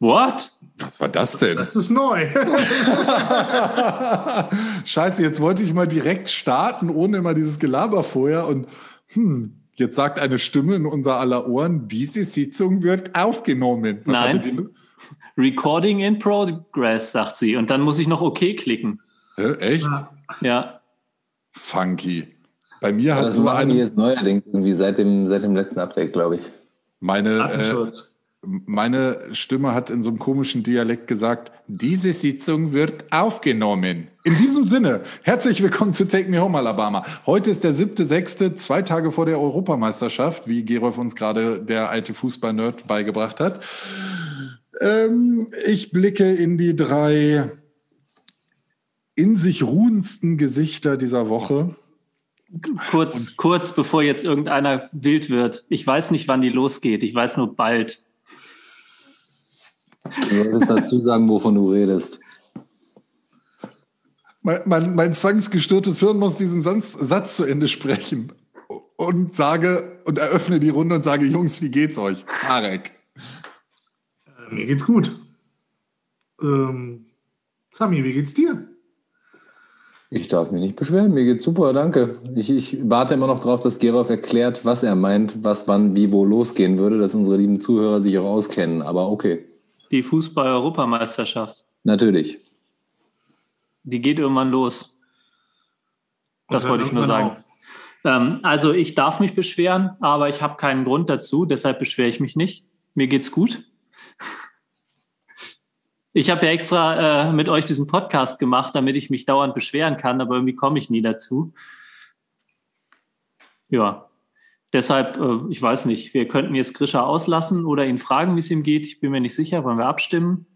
What? Was war das denn? Das ist neu. Scheiße, jetzt wollte ich mal direkt starten, ohne immer dieses Gelaber vorher. Und hm, jetzt sagt eine Stimme in unser aller Ohren, diese Sitzung wird aufgenommen. Was Nein. Recording in progress, sagt sie. Und dann muss ich noch OK klicken. Hä, echt? Ja. Funky. Bei mir ja, hat das so eine. jetzt neuerdings irgendwie seit dem, seit dem letzten Update, glaube ich. Meine, äh, meine Stimme hat in so einem komischen Dialekt gesagt, diese Sitzung wird aufgenommen. In diesem Sinne, herzlich willkommen zu Take Me Home Alabama. Heute ist der siebte, sechste, zwei Tage vor der Europameisterschaft, wie Gerolf uns gerade der alte Fußball-Nerd beigebracht hat. Ähm, ich blicke in die drei in sich ruhendsten Gesichter dieser Woche. Kurz, kurz bevor jetzt irgendeiner wild wird. Ich weiß nicht, wann die losgeht. Ich weiß nur bald. Du solltest dazu sagen, wovon du redest. Mein, mein, mein zwangsgestörtes Hirn muss diesen Satz, Satz zu Ende sprechen und sage und eröffne die Runde und sage, Jungs, wie geht's euch? Marek. Äh, mir geht's gut. Ähm, Sami, wie geht's dir? Ich darf mich nicht beschweren, mir geht's super, danke. Ich, ich warte immer noch darauf, dass Gerolf erklärt, was er meint, was wann, wie, wo losgehen würde, dass unsere lieben Zuhörer sich auch auskennen, aber okay. Die Fußball-Europameisterschaft. Natürlich. Die geht irgendwann los. Das wollte ich nur sagen. Ähm, also ich darf mich beschweren, aber ich habe keinen Grund dazu, deshalb beschwere ich mich nicht. Mir geht's gut. Ich habe ja extra äh, mit euch diesen Podcast gemacht, damit ich mich dauernd beschweren kann, aber irgendwie komme ich nie dazu. Ja, deshalb, äh, ich weiß nicht, wir könnten jetzt Grisha auslassen oder ihn fragen, wie es ihm geht. Ich bin mir nicht sicher. Wollen wir abstimmen?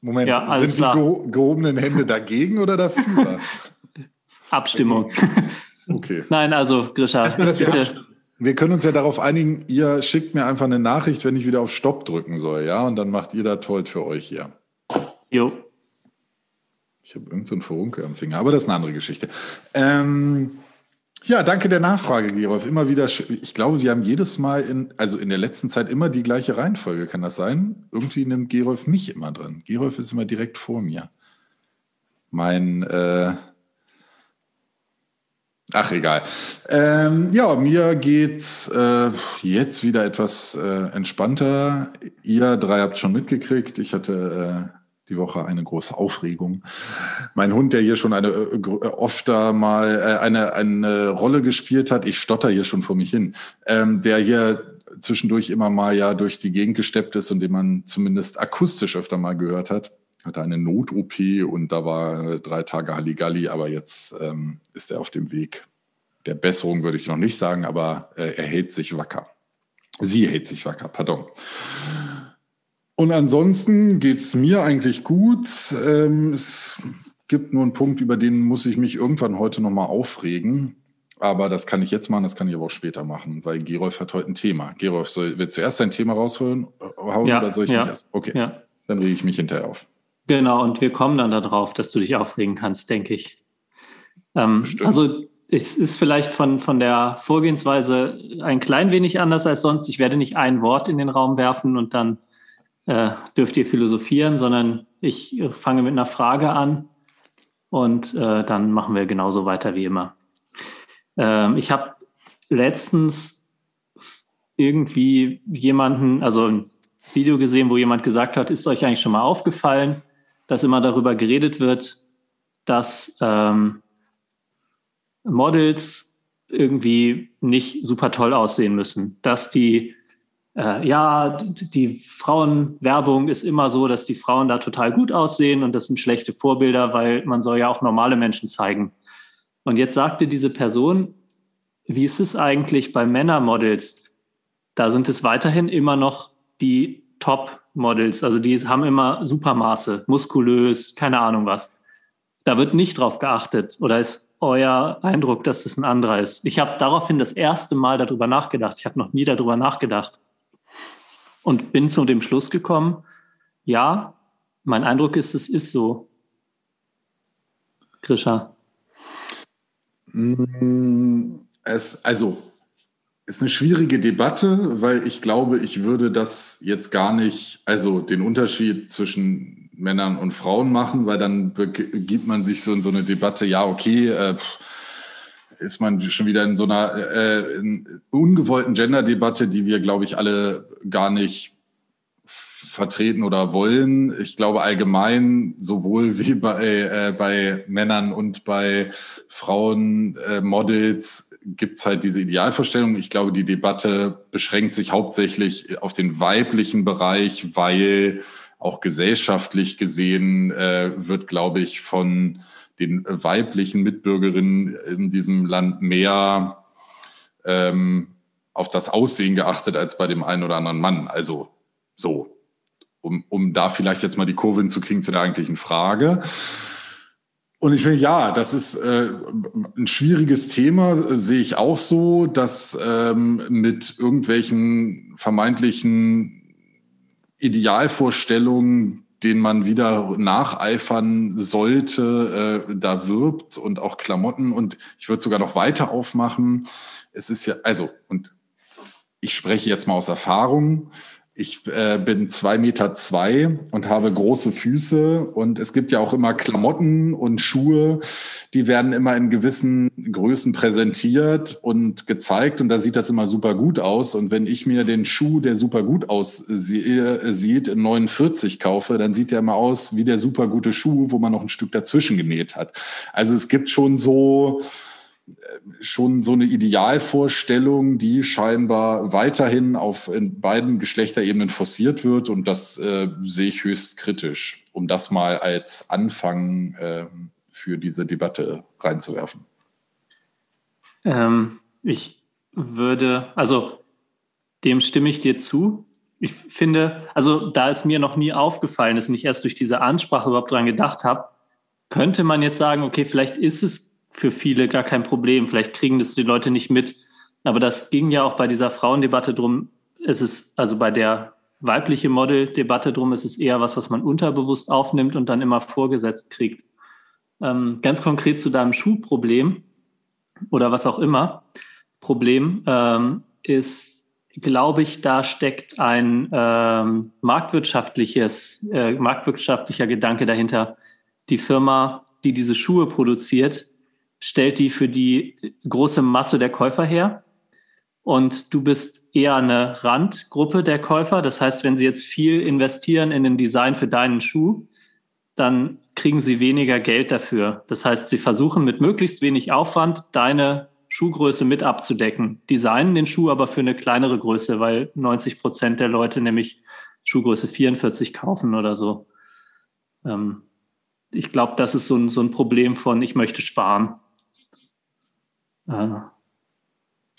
Moment, ja, sind die geho gehobenen Hände dagegen oder dafür? Abstimmung. Okay. Nein, also Grisha, bitte. Wir können uns ja darauf einigen, ihr schickt mir einfach eine Nachricht, wenn ich wieder auf Stopp drücken soll, ja? Und dann macht ihr das toll für euch hier. Jo. Ich habe irgendeinen so Verunkel am Finger, aber das ist eine andere Geschichte. Ähm, ja, danke der Nachfrage, Gerolf. Immer wieder, ich glaube, wir haben jedes Mal in, also in der letzten Zeit immer die gleiche Reihenfolge, kann das sein? Irgendwie nimmt Gerolf mich immer drin. Gerolf ist immer direkt vor mir. Mein, äh, Ach, egal. Ähm, ja, mir geht's äh, jetzt wieder etwas äh, entspannter. Ihr drei habt schon mitgekriegt. Ich hatte äh, die Woche eine große Aufregung. Mein Hund, der hier schon eine äh, oft da mal äh, eine, eine Rolle gespielt hat, ich stotter hier schon vor mich hin, ähm, der hier zwischendurch immer mal ja durch die Gegend gesteppt ist und den man zumindest akustisch öfter mal gehört hat hatte eine Not-OP und da war drei Tage Halligalli, aber jetzt ähm, ist er auf dem Weg der Besserung, würde ich noch nicht sagen, aber äh, er hält sich wacker. Sie hält sich wacker, pardon. Und ansonsten geht es mir eigentlich gut. Ähm, es gibt nur einen Punkt, über den muss ich mich irgendwann heute nochmal aufregen. Aber das kann ich jetzt machen, das kann ich aber auch später machen, weil Gerolf hat heute ein Thema. Gerolf, soll, willst du erst dein Thema rausholen hauen, ja, oder soll ich ja, mich erst? Okay, ja. dann rege ich mich hinterher auf. Genau, und wir kommen dann darauf, dass du dich aufregen kannst, denke ich. Ähm, also es ist vielleicht von, von der Vorgehensweise ein klein wenig anders als sonst. Ich werde nicht ein Wort in den Raum werfen und dann äh, dürft ihr philosophieren, sondern ich fange mit einer Frage an und äh, dann machen wir genauso weiter wie immer. Ähm, ich habe letztens irgendwie jemanden, also ein Video gesehen, wo jemand gesagt hat, ist euch eigentlich schon mal aufgefallen, dass immer darüber geredet wird, dass ähm, Models irgendwie nicht super toll aussehen müssen, dass die äh, ja, die Frauenwerbung ist immer so, dass die Frauen da total gut aussehen und das sind schlechte Vorbilder, weil man soll ja auch normale Menschen zeigen. Und jetzt sagte diese Person, wie ist es eigentlich bei Männermodels? Da sind es weiterhin immer noch die Top-Models, also die haben immer Supermaße, muskulös, keine Ahnung was. Da wird nicht drauf geachtet oder ist euer Eindruck, dass das ein anderer ist? Ich habe daraufhin das erste Mal darüber nachgedacht. Ich habe noch nie darüber nachgedacht und bin zu dem Schluss gekommen, ja, mein Eindruck ist, es ist so. Grisha. Mm, es, also, ist eine schwierige Debatte, weil ich glaube, ich würde das jetzt gar nicht, also den Unterschied zwischen Männern und Frauen machen, weil dann gibt man sich so in so eine Debatte, ja, okay, äh, ist man schon wieder in so einer äh, in ungewollten Gender-Debatte, die wir, glaube ich, alle gar nicht vertreten oder wollen. Ich glaube allgemein, sowohl wie bei, äh, bei Männern und bei Frauen äh, Models gibt's halt diese Idealvorstellung. Ich glaube, die Debatte beschränkt sich hauptsächlich auf den weiblichen Bereich, weil auch gesellschaftlich gesehen äh, wird, glaube ich, von den weiblichen Mitbürgerinnen in diesem Land mehr ähm, auf das Aussehen geachtet als bei dem einen oder anderen Mann. Also so, um, um da vielleicht jetzt mal die Kurve hinzukriegen zu der eigentlichen Frage. Und ich finde, ja, das ist äh, ein schwieriges Thema, äh, sehe ich auch so, dass ähm, mit irgendwelchen vermeintlichen Idealvorstellungen, denen man wieder nacheifern sollte, äh, da wirbt und auch Klamotten. Und ich würde sogar noch weiter aufmachen. Es ist ja, also, und ich spreche jetzt mal aus Erfahrung. Ich äh, bin zwei Meter zwei und habe große Füße und es gibt ja auch immer Klamotten und Schuhe, die werden immer in gewissen Größen präsentiert und gezeigt und da sieht das immer super gut aus. Und wenn ich mir den Schuh, der super gut aussieht, in 49 kaufe, dann sieht der immer aus wie der super gute Schuh, wo man noch ein Stück dazwischen genäht hat. Also es gibt schon so, schon so eine Idealvorstellung, die scheinbar weiterhin auf in beiden Geschlechterebenen forciert wird. Und das äh, sehe ich höchst kritisch, um das mal als Anfang äh, für diese Debatte reinzuwerfen. Ähm, ich würde, also dem stimme ich dir zu. Ich finde, also da es mir noch nie aufgefallen ist und ich erst durch diese Ansprache überhaupt dran gedacht habe, könnte man jetzt sagen, okay, vielleicht ist es für viele gar kein Problem. Vielleicht kriegen das die Leute nicht mit. Aber das ging ja auch bei dieser Frauendebatte drum. Es ist also bei der weibliche Model-Debatte drum, ist es eher was, was man unterbewusst aufnimmt und dann immer vorgesetzt kriegt. Ähm, ganz konkret zu deinem Schuhproblem oder was auch immer. Problem ähm, ist, glaube ich, da steckt ein ähm, marktwirtschaftliches, äh, marktwirtschaftlicher Gedanke dahinter. Die Firma, die diese Schuhe produziert, stellt die für die große Masse der Käufer her. Und du bist eher eine Randgruppe der Käufer. Das heißt, wenn sie jetzt viel investieren in den Design für deinen Schuh, dann kriegen sie weniger Geld dafür. Das heißt, sie versuchen mit möglichst wenig Aufwand deine Schuhgröße mit abzudecken, designen den Schuh aber für eine kleinere Größe, weil 90 Prozent der Leute nämlich Schuhgröße 44 kaufen oder so. Ähm, ich glaube, das ist so ein, so ein Problem von, ich möchte sparen. Ah.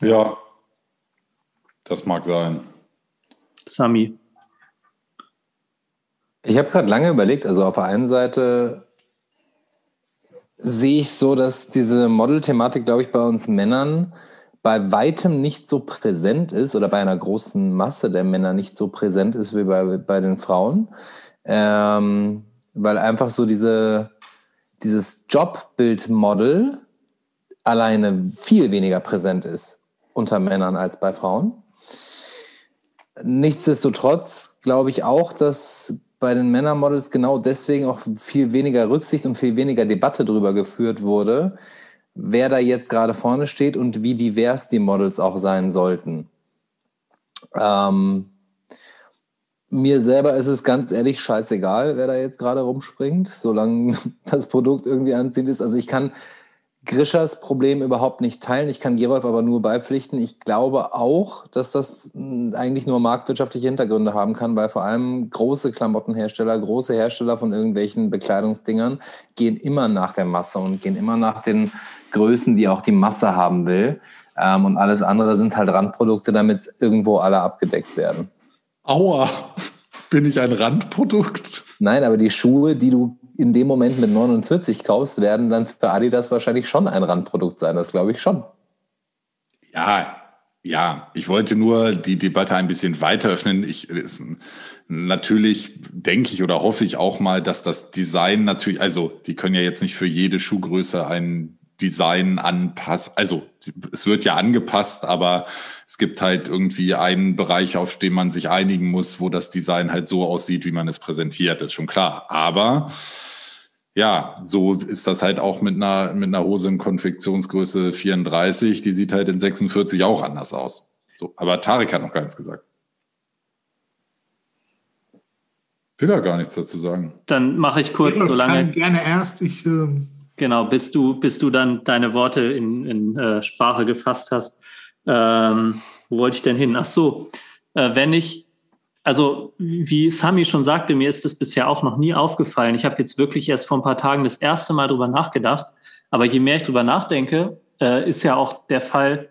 Ja, das mag sein. Sami. Ich habe gerade lange überlegt, also auf der einen Seite sehe ich so, dass diese Model-Thematik, glaube ich, bei uns Männern bei weitem nicht so präsent ist oder bei einer großen Masse der Männer nicht so präsent ist wie bei, bei den Frauen. Ähm, weil einfach so diese, dieses Jobbild-Model alleine viel weniger präsent ist unter Männern als bei Frauen. Nichtsdestotrotz glaube ich auch, dass bei den Männermodels genau deswegen auch viel weniger Rücksicht und viel weniger Debatte darüber geführt wurde, wer da jetzt gerade vorne steht und wie divers die Models auch sein sollten. Ähm, mir selber ist es ganz ehrlich scheißegal, wer da jetzt gerade rumspringt, solange das Produkt irgendwie anziehend ist. Also ich kann Grischers Problem überhaupt nicht teilen. Ich kann Gerolf aber nur beipflichten. Ich glaube auch, dass das hm, eigentlich nur marktwirtschaftliche Hintergründe haben kann, weil vor allem große Klamottenhersteller, große Hersteller von irgendwelchen Bekleidungsdingern gehen immer nach der Masse und gehen immer nach den Größen, die auch die Masse haben will. Ähm, und alles andere sind halt Randprodukte, damit irgendwo alle abgedeckt werden. Aua, bin ich ein Randprodukt? Nein, aber die Schuhe, die du in dem Moment mit 49 kaufst, werden dann für Adidas wahrscheinlich schon ein Randprodukt sein. Das glaube ich schon. Ja, ja, ich wollte nur die Debatte ein bisschen weiter öffnen. Ich, natürlich denke ich oder hoffe ich auch mal, dass das Design natürlich, also die können ja jetzt nicht für jede Schuhgröße ein Design anpasst. Also es wird ja angepasst, aber es gibt halt irgendwie einen Bereich, auf den man sich einigen muss, wo das Design halt so aussieht, wie man es präsentiert, ist schon klar. Aber ja, so ist das halt auch mit einer, mit einer Hose in Konfektionsgröße 34, die sieht halt in 46 auch anders aus. So, aber Tarek hat noch gar nichts gesagt. will da gar nichts dazu sagen. Dann mache ich kurz, Ich solange. Gerne erst. Ich, äh, Genau, bis du, bis du dann deine Worte in, in äh, Sprache gefasst hast. Ähm, wo wollte ich denn hin? Ach so, äh, wenn ich, also wie Sami schon sagte, mir ist das bisher auch noch nie aufgefallen. Ich habe jetzt wirklich erst vor ein paar Tagen das erste Mal drüber nachgedacht. Aber je mehr ich drüber nachdenke, äh, ist ja auch der Fall,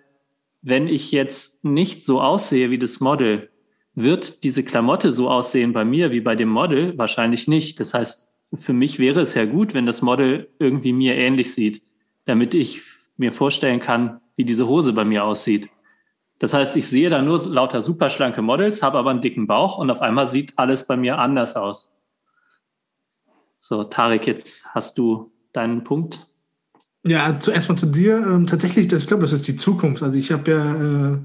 wenn ich jetzt nicht so aussehe wie das Model, wird diese Klamotte so aussehen bei mir wie bei dem Model? Wahrscheinlich nicht. Das heißt, für mich wäre es ja gut, wenn das Model irgendwie mir ähnlich sieht, damit ich mir vorstellen kann, wie diese Hose bei mir aussieht. Das heißt, ich sehe da nur lauter super schlanke Models, habe aber einen dicken Bauch und auf einmal sieht alles bei mir anders aus. So, Tarek, jetzt hast du deinen Punkt. ja, zuerst mal zu dir. Ähm, tatsächlich, das, ich glaube, das ist die Zukunft. Also ich habe ja äh,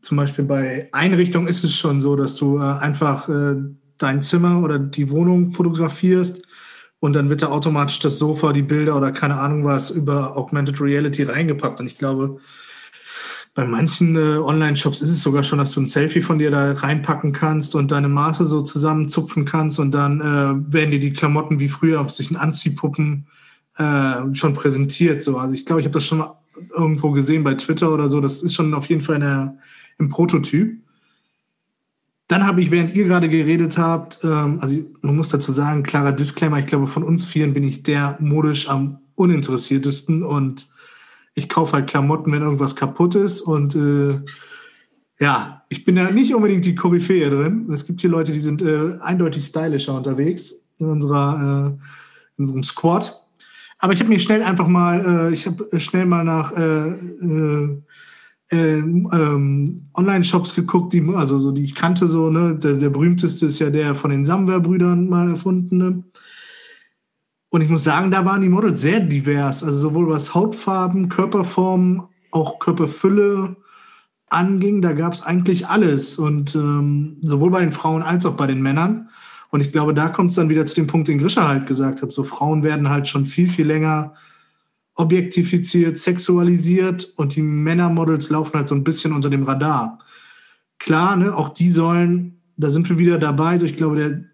zum Beispiel bei Einrichtungen ist es schon so, dass du äh, einfach äh, dein Zimmer oder die Wohnung fotografierst und dann wird da automatisch das Sofa, die Bilder oder keine Ahnung was über Augmented Reality reingepackt. Und ich glaube, bei manchen äh, Online-Shops ist es sogar schon, dass du ein Selfie von dir da reinpacken kannst und deine Maße so zusammenzupfen kannst und dann äh, werden dir die Klamotten wie früher auf sich Anziehpuppen äh, schon präsentiert. So. Also ich glaube, ich habe das schon irgendwo gesehen bei Twitter oder so. Das ist schon auf jeden Fall in der, im Prototyp. Dann habe ich, während ihr gerade geredet habt, ähm, also man muss dazu sagen, klarer Disclaimer, ich glaube, von uns vieren bin ich der modisch am uninteressiertesten und ich kaufe halt Klamotten, wenn irgendwas kaputt ist und äh, ja, ich bin da nicht unbedingt die Koryphäe drin. Es gibt hier Leute, die sind äh, eindeutig stylischer unterwegs in unserer äh, in unserem Squad. Aber ich habe mir schnell einfach mal, äh, ich habe schnell mal nach äh, äh, äh, ähm, Online-Shops geguckt, die, also so, die ich kannte, so, ne, der, der berühmteste ist ja der von den Samwer-Brüdern mal erfundene. Und ich muss sagen, da waren die Models sehr divers, also sowohl was Hautfarben, Körperformen, auch Körperfülle anging, da gab es eigentlich alles. Und ähm, sowohl bei den Frauen als auch bei den Männern. Und ich glaube, da kommt es dann wieder zu dem Punkt, den Grisha halt gesagt hat. So Frauen werden halt schon viel, viel länger objektifiziert, sexualisiert und die Männermodels laufen halt so ein bisschen unter dem Radar. Klar, ne, auch die sollen, da sind wir wieder dabei. So, ich glaube, der,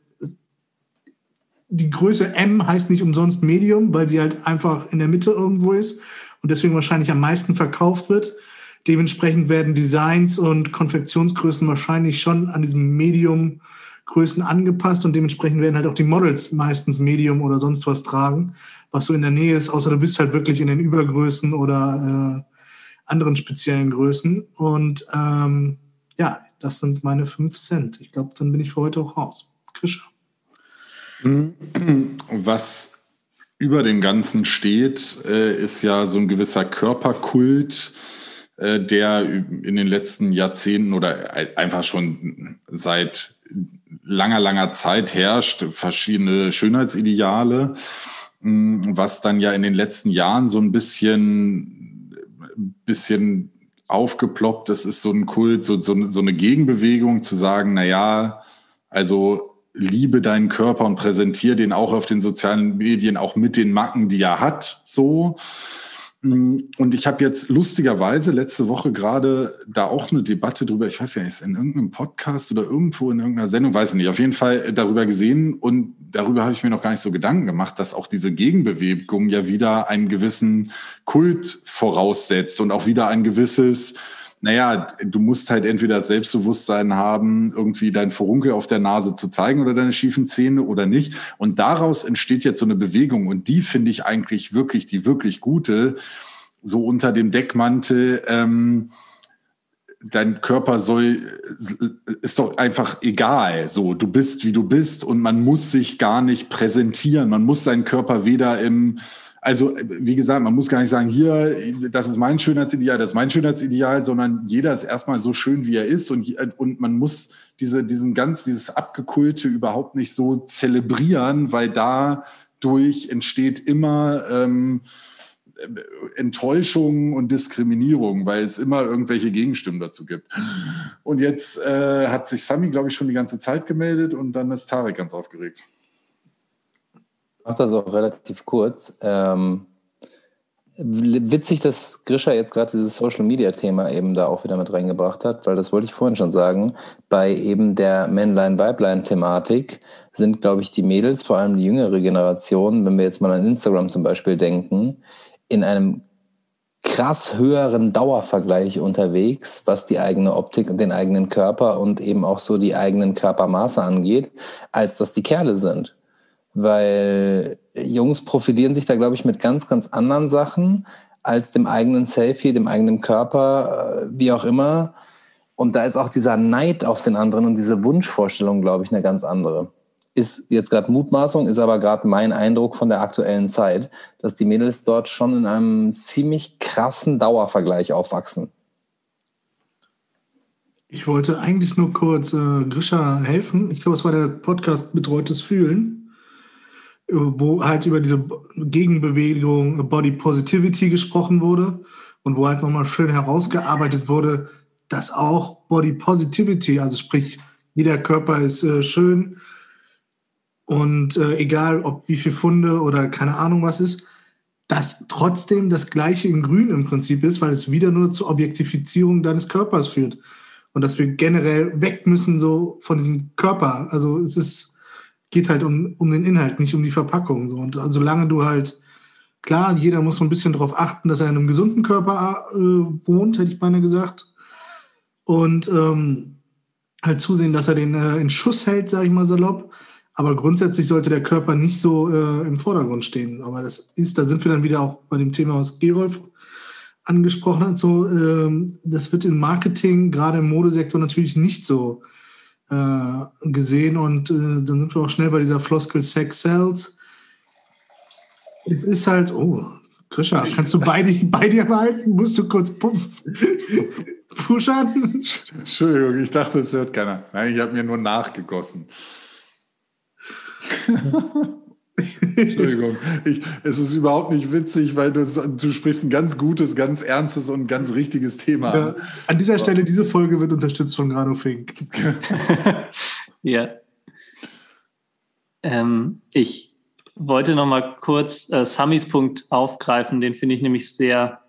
die Größe M heißt nicht umsonst Medium, weil sie halt einfach in der Mitte irgendwo ist und deswegen wahrscheinlich am meisten verkauft wird. Dementsprechend werden Designs und Konfektionsgrößen wahrscheinlich schon an diesem Medium Größen angepasst und dementsprechend werden halt auch die Models meistens Medium oder sonst was tragen, was so in der Nähe ist, außer du bist halt wirklich in den Übergrößen oder äh, anderen speziellen Größen. Und ähm, ja, das sind meine fünf Cent. Ich glaube, dann bin ich für heute auch raus. Krischer. Was über dem Ganzen steht, äh, ist ja so ein gewisser Körperkult, äh, der in den letzten Jahrzehnten oder einfach schon seit langer, langer Zeit herrscht, verschiedene Schönheitsideale, was dann ja in den letzten Jahren so ein bisschen, bisschen aufgeploppt. Das ist so ein Kult, so, so, so eine Gegenbewegung zu sagen, na ja, also liebe deinen Körper und präsentiere den auch auf den sozialen Medien, auch mit den Macken, die er hat, so. Und ich habe jetzt lustigerweise letzte Woche gerade da auch eine Debatte drüber, ich weiß ja nicht, in irgendeinem Podcast oder irgendwo in irgendeiner Sendung, weiß ich nicht, auf jeden Fall darüber gesehen und darüber habe ich mir noch gar nicht so Gedanken gemacht, dass auch diese Gegenbewegung ja wieder einen gewissen Kult voraussetzt und auch wieder ein gewisses, naja, du musst halt entweder das Selbstbewusstsein haben, irgendwie dein Furunkel auf der Nase zu zeigen oder deine schiefen Zähne oder nicht. Und daraus entsteht jetzt so eine Bewegung und die finde ich eigentlich wirklich die wirklich gute, so unter dem Deckmantel. Ähm, dein Körper soll, ist doch einfach egal. So, du bist, wie du bist und man muss sich gar nicht präsentieren. Man muss seinen Körper weder im, also, wie gesagt, man muss gar nicht sagen, hier, das ist mein Schönheitsideal, das ist mein Schönheitsideal, sondern jeder ist erstmal so schön, wie er ist und, und man muss diese, diesen ganz, dieses Abgekulte überhaupt nicht so zelebrieren, weil dadurch entsteht immer, ähm, Enttäuschung und Diskriminierung, weil es immer irgendwelche Gegenstimmen dazu gibt. Und jetzt äh, hat sich Sami, glaube ich, schon die ganze Zeit gemeldet und dann ist Tarek ganz aufgeregt. Mache das auch relativ kurz. Ähm, witzig, dass Grisha jetzt gerade dieses Social Media Thema eben da auch wieder mit reingebracht hat, weil das wollte ich vorhin schon sagen. Bei eben der Männlein-Weiblein-Thematik sind, glaube ich, die Mädels, vor allem die jüngere Generation, wenn wir jetzt mal an Instagram zum Beispiel denken, in einem krass höheren Dauervergleich unterwegs, was die eigene Optik und den eigenen Körper und eben auch so die eigenen Körpermaße angeht, als dass die Kerle sind. Weil Jungs profilieren sich da, glaube ich, mit ganz, ganz anderen Sachen als dem eigenen Selfie, dem eigenen Körper, äh, wie auch immer. Und da ist auch dieser Neid auf den anderen und diese Wunschvorstellung, glaube ich, eine ganz andere. Ist jetzt gerade Mutmaßung, ist aber gerade mein Eindruck von der aktuellen Zeit, dass die Mädels dort schon in einem ziemlich krassen Dauervergleich aufwachsen. Ich wollte eigentlich nur kurz äh, Grisha helfen. Ich glaube, es war der Podcast Betreutes Fühlen wo halt über diese Gegenbewegung Body Positivity gesprochen wurde und wo halt nochmal schön herausgearbeitet wurde, dass auch Body Positivity, also sprich, jeder Körper ist äh, schön und äh, egal, ob wie viel Funde oder keine Ahnung was ist, dass trotzdem das Gleiche in Grün im Prinzip ist, weil es wieder nur zur Objektifizierung deines Körpers führt. Und dass wir generell weg müssen so von diesem Körper. Also es ist geht halt um, um den Inhalt, nicht um die Verpackung. So. Und solange du halt, klar, jeder muss so ein bisschen darauf achten, dass er in einem gesunden Körper äh, wohnt, hätte ich beinahe gesagt. Und ähm, halt zusehen, dass er den äh, in Schuss hält, sage ich mal salopp. Aber grundsätzlich sollte der Körper nicht so äh, im Vordergrund stehen. Aber das ist, da sind wir dann wieder auch bei dem Thema, was Gerolf angesprochen hat. So, ähm, das wird im Marketing, gerade im Modesektor, natürlich nicht so äh, gesehen und äh, dann sind wir auch schnell bei dieser Floskel Sex Cells. Es ist halt, oh, Grisha, kannst du beide bei dir behalten? Musst du kurz pushern? Entschuldigung, ich dachte, es hört keiner. Nein, ich habe mir nur nachgegossen. Entschuldigung, ich, es ist überhaupt nicht witzig, weil du, du sprichst ein ganz gutes, ganz ernstes und ganz richtiges Thema ja, an. dieser Stelle, diese Folge wird unterstützt von Grano Fink. ja. Ähm, ich wollte noch mal kurz äh, Samis Punkt aufgreifen, den finde ich nämlich sehr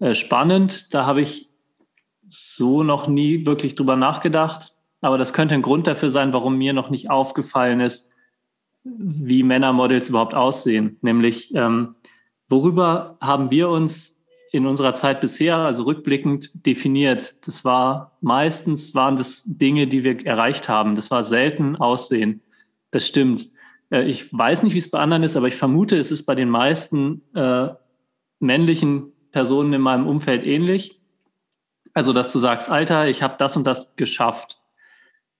äh, spannend. Da habe ich so noch nie wirklich drüber nachgedacht, aber das könnte ein Grund dafür sein, warum mir noch nicht aufgefallen ist, wie Männermodels überhaupt aussehen. Nämlich, ähm, worüber haben wir uns in unserer Zeit bisher, also rückblickend, definiert? Das war meistens waren das Dinge, die wir erreicht haben. Das war selten Aussehen. Das stimmt. Äh, ich weiß nicht, wie es bei anderen ist, aber ich vermute, es ist bei den meisten äh, männlichen Personen in meinem Umfeld ähnlich. Also, dass du sagst, Alter, ich habe das und das geschafft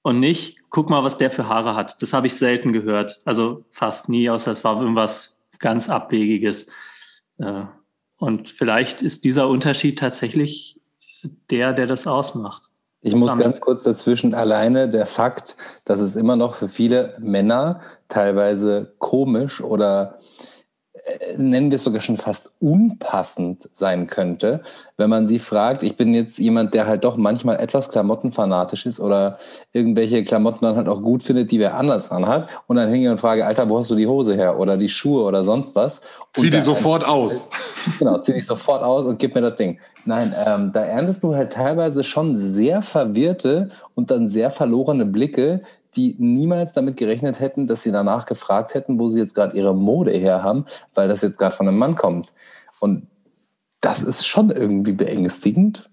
und nicht, guck mal, was der für Haare hat. Das habe ich selten gehört. Also fast nie, außer es war irgendwas ganz Abwegiges. Äh, und vielleicht ist dieser Unterschied tatsächlich der, der das ausmacht. Ich muss ganz kurz dazwischen alleine der Fakt, dass es immer noch für viele Männer teilweise komisch oder nennen wir es sogar schon fast unpassend sein könnte, wenn man sie fragt. Ich bin jetzt jemand, der halt doch manchmal etwas klamottenfanatisch ist oder irgendwelche Klamotten dann halt auch gut findet, die wer anders anhat. Und dann hingehe und frage, Alter, wo hast du die Hose her oder die Schuhe oder sonst was? Und zieh die sofort aus. Genau, zieh dich sofort aus und gib mir das Ding. Nein, ähm, da erntest du halt teilweise schon sehr verwirrte und dann sehr verlorene Blicke, die niemals damit gerechnet hätten, dass sie danach gefragt hätten, wo sie jetzt gerade ihre Mode her haben, weil das jetzt gerade von einem Mann kommt. Und das ist schon irgendwie beängstigend.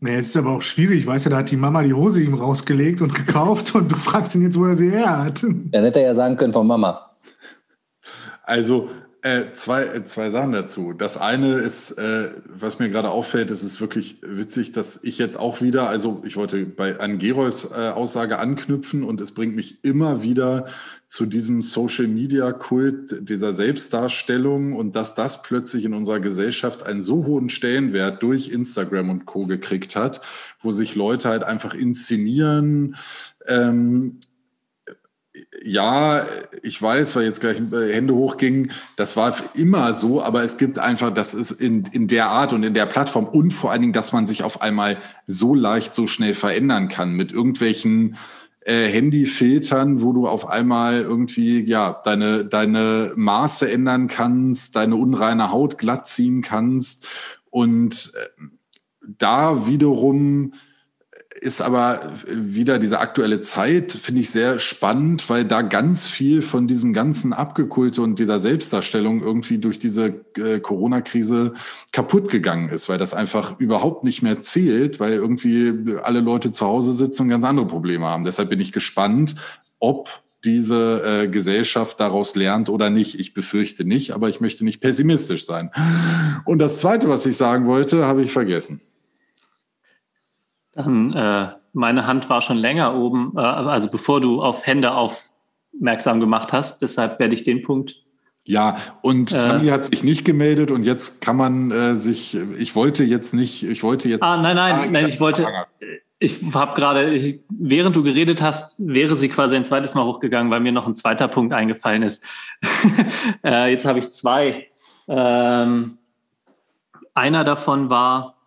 Nee, jetzt ist aber auch schwierig, weißt du, da hat die Mama die Hose ihm rausgelegt und gekauft und du fragst ihn jetzt, wo er sie her hat. Ja, hätte er ja sagen können von Mama. Also äh, zwei, äh, zwei Sachen dazu. Das eine ist, äh, was mir gerade auffällt, es ist wirklich witzig, dass ich jetzt auch wieder, also ich wollte bei an Gerolfs äh, Aussage anknüpfen und es bringt mich immer wieder zu diesem Social Media Kult dieser Selbstdarstellung und dass das plötzlich in unserer Gesellschaft einen so hohen Stellenwert durch Instagram und Co. gekriegt hat, wo sich Leute halt einfach inszenieren. Ähm, ja, ich weiß, weil jetzt gleich äh, Hände hochgingen, das war immer so, aber es gibt einfach, das ist in, in der Art und in der Plattform und vor allen Dingen, dass man sich auf einmal so leicht, so schnell verändern kann mit irgendwelchen äh, Handyfiltern, wo du auf einmal irgendwie, ja, deine, deine Maße ändern kannst, deine unreine Haut glatt ziehen kannst. Und äh, da wiederum ist aber wieder diese aktuelle Zeit, finde ich sehr spannend, weil da ganz viel von diesem ganzen Abgekulte und dieser Selbstdarstellung irgendwie durch diese äh, Corona-Krise kaputt gegangen ist, weil das einfach überhaupt nicht mehr zählt, weil irgendwie alle Leute zu Hause sitzen und ganz andere Probleme haben. Deshalb bin ich gespannt, ob diese äh, Gesellschaft daraus lernt oder nicht. Ich befürchte nicht, aber ich möchte nicht pessimistisch sein. Und das Zweite, was ich sagen wollte, habe ich vergessen. Dann, äh, meine Hand war schon länger oben, äh, also bevor du auf Hände aufmerksam gemacht hast. Deshalb werde ich den Punkt. Ja, und äh, Sami hat sich nicht gemeldet und jetzt kann man äh, sich, ich wollte jetzt nicht, ich wollte jetzt. Ah, nein, nein, nein, ich wollte, ich habe gerade, während du geredet hast, wäre sie quasi ein zweites Mal hochgegangen, weil mir noch ein zweiter Punkt eingefallen ist. äh, jetzt habe ich zwei. Ähm, einer davon war,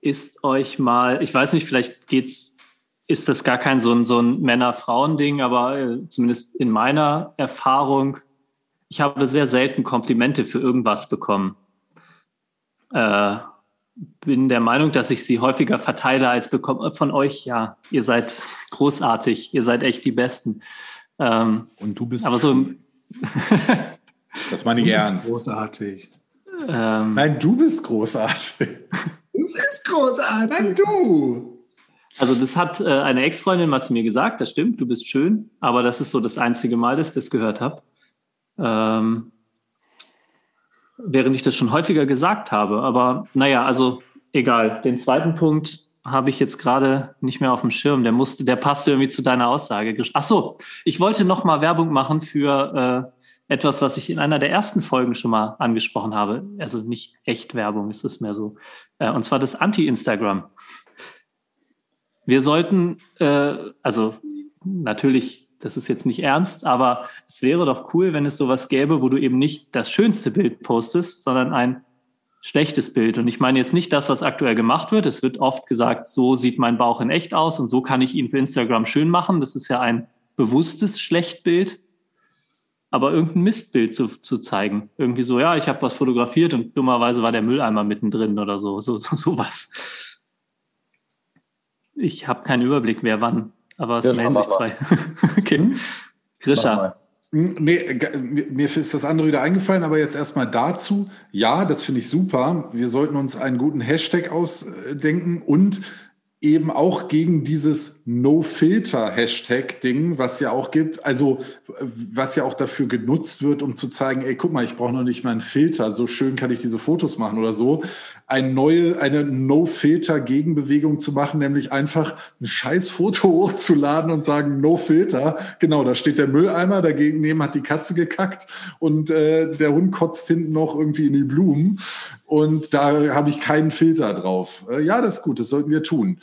ist euch mal, ich weiß nicht, vielleicht geht's, ist das gar kein so ein, so ein Männer-Frauen-Ding, aber äh, zumindest in meiner Erfahrung, ich habe sehr selten Komplimente für irgendwas bekommen. Äh, bin der Meinung, dass ich sie häufiger verteile als bekomme von euch. Ja, ihr seid großartig, ihr seid echt die Besten. Ähm, Und du bist aber so. das meine ich ernst. Großartig. Ähm, Nein, du bist großartig. Du bist großartig. Nein, du. Also das hat äh, eine Ex-Freundin mal zu mir gesagt, das stimmt, du bist schön, aber das ist so das einzige Mal, dass ich das gehört habe. Ähm, während ich das schon häufiger gesagt habe. Aber naja, also egal. Den zweiten Punkt habe ich jetzt gerade nicht mehr auf dem Schirm. Der musste, der passte irgendwie zu deiner Aussage. Ach so, ich wollte noch mal Werbung machen für äh, etwas, was ich in einer der ersten Folgen schon mal angesprochen habe. Also nicht echt Werbung, es ist mehr so äh, und zwar das Anti-Instagram. Wir sollten, äh, also natürlich, das ist jetzt nicht ernst, aber es wäre doch cool, wenn es sowas gäbe, wo du eben nicht das schönste Bild postest, sondern ein schlechtes Bild. Und ich meine jetzt nicht das, was aktuell gemacht wird. Es wird oft gesagt, so sieht mein Bauch in echt aus und so kann ich ihn für Instagram schön machen. Das ist ja ein bewusstes Schlechtbild aber irgendein Mistbild zu, zu zeigen. Irgendwie so, ja, ich habe was fotografiert und dummerweise war der Mülleimer mittendrin oder so, so, so sowas. Ich habe keinen Überblick, wer wann, aber es ja, melden sich zwei. okay. Hm? Grisha. Hm, nee, mir ist das andere wieder eingefallen, aber jetzt erstmal dazu. Ja, das finde ich super. Wir sollten uns einen guten Hashtag ausdenken und eben auch gegen dieses No-Filter-Hashtag-Ding, was ja auch gibt, also was ja auch dafür genutzt wird, um zu zeigen, ey, guck mal, ich brauche noch nicht mal einen Filter, so schön kann ich diese Fotos machen oder so. Eine neue, eine No-Filter-Gegenbewegung zu machen, nämlich einfach ein scheiß Foto hochzuladen und sagen, No-Filter. Genau, da steht der Mülleimer, dagegen neben hat die Katze gekackt und äh, der Hund kotzt hinten noch irgendwie in die Blumen und da habe ich keinen Filter drauf. Äh, ja, das ist gut, das sollten wir tun.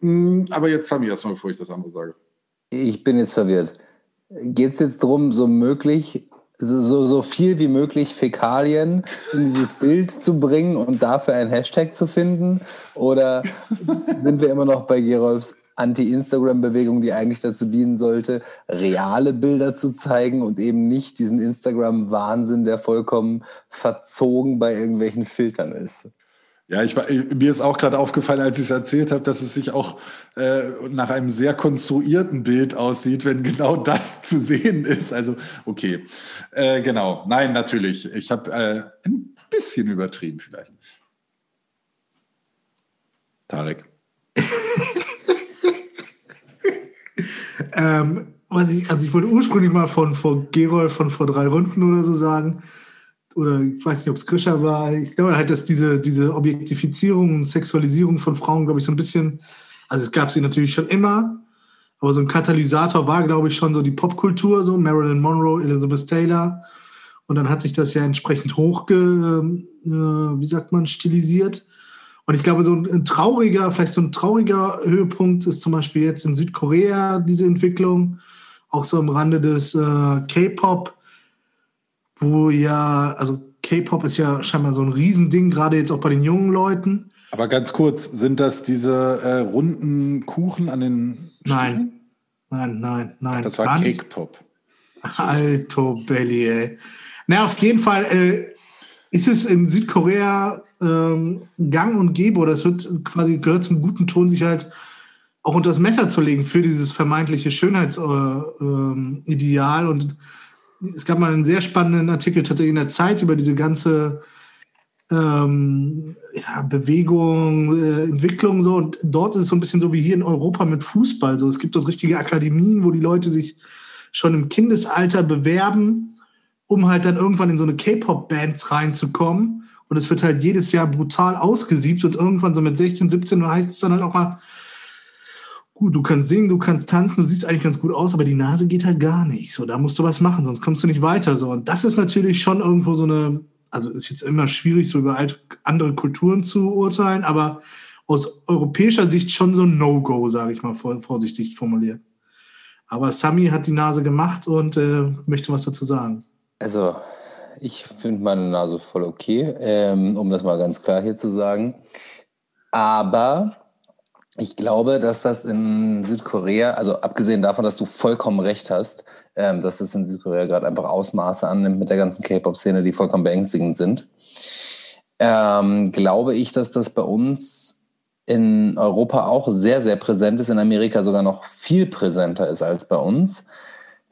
Mm, aber jetzt haben wir erstmal, bevor ich das andere sage. Ich bin jetzt verwirrt. Geht es jetzt darum, so möglich, so, so, so viel wie möglich Fäkalien in dieses Bild zu bringen und dafür einen Hashtag zu finden? Oder sind wir immer noch bei Gerolfs Anti-Instagram-Bewegung, die eigentlich dazu dienen sollte, reale Bilder zu zeigen und eben nicht diesen Instagram-Wahnsinn, der vollkommen verzogen bei irgendwelchen Filtern ist. Ja, ich, mir ist auch gerade aufgefallen, als ich es erzählt habe, dass es sich auch äh, nach einem sehr konstruierten Bild aussieht, wenn genau das zu sehen ist. Also, okay. Äh, genau. Nein, natürlich. Ich habe äh, ein bisschen übertrieben vielleicht. Tarek. ähm, was ich, also ich wollte ursprünglich mal von, von Gerol von vor drei Runden oder so sagen, oder ich weiß nicht, ob es Grisha war. Ich glaube halt, dass diese, diese Objektifizierung und Sexualisierung von Frauen, glaube ich, so ein bisschen, also es gab sie natürlich schon immer, aber so ein Katalysator war, glaube ich, schon so die Popkultur, so Marilyn Monroe, Elizabeth Taylor. Und dann hat sich das ja entsprechend hochge, äh, wie sagt man, stilisiert. Und ich glaube, so ein, trauriger, vielleicht so ein trauriger Höhepunkt ist zum Beispiel jetzt in Südkorea diese Entwicklung. auch so im Rande des äh, K-Pop, wo ja, also K-Pop ist ja scheinbar so ein Riesending, gerade jetzt auch bei den jungen Leuten. Aber ganz kurz, sind das diese äh, runden Kuchen an den Nein, nein, nein, nein. Das war Cake Pop. Alto Belly, ey. Na, auf jeden Fall äh, ist es in Südkorea ähm, gang und gäbe, oder es wird quasi gehört zum guten Ton, sich halt auch unter das Messer zu legen für dieses vermeintliche Schönheitsideal. Äh, äh, und es gab mal einen sehr spannenden Artikel tatsächlich in der Zeit über diese ganze ähm, ja, Bewegung, äh, Entwicklung so. Und dort ist es so ein bisschen so wie hier in Europa mit Fußball. So, es gibt dort richtige Akademien, wo die Leute sich schon im Kindesalter bewerben, um halt dann irgendwann in so eine K-Pop-Band reinzukommen. Und es wird halt jedes Jahr brutal ausgesiebt und irgendwann so mit 16, 17 heißt es dann halt auch mal, gut, du kannst singen, du kannst tanzen, du siehst eigentlich ganz gut aus, aber die Nase geht halt gar nicht. So, da musst du was machen, sonst kommst du nicht weiter. So, und das ist natürlich schon irgendwo so eine also ist jetzt immer schwierig, so über andere Kulturen zu urteilen, aber aus europäischer Sicht schon so ein No-Go, sage ich mal vorsichtig formuliert. Aber Sami hat die Nase gemacht und äh, möchte was dazu sagen. Also, ich finde meine Nase voll okay, ähm, um das mal ganz klar hier zu sagen. Aber ich glaube, dass das in Südkorea, also abgesehen davon, dass du vollkommen recht hast, ähm, dass es in Südkorea gerade einfach Ausmaße annimmt mit der ganzen K-Pop-Szene, die vollkommen beängstigend sind, ähm, glaube ich, dass das bei uns in Europa auch sehr, sehr präsent ist, in Amerika sogar noch viel präsenter ist als bei uns.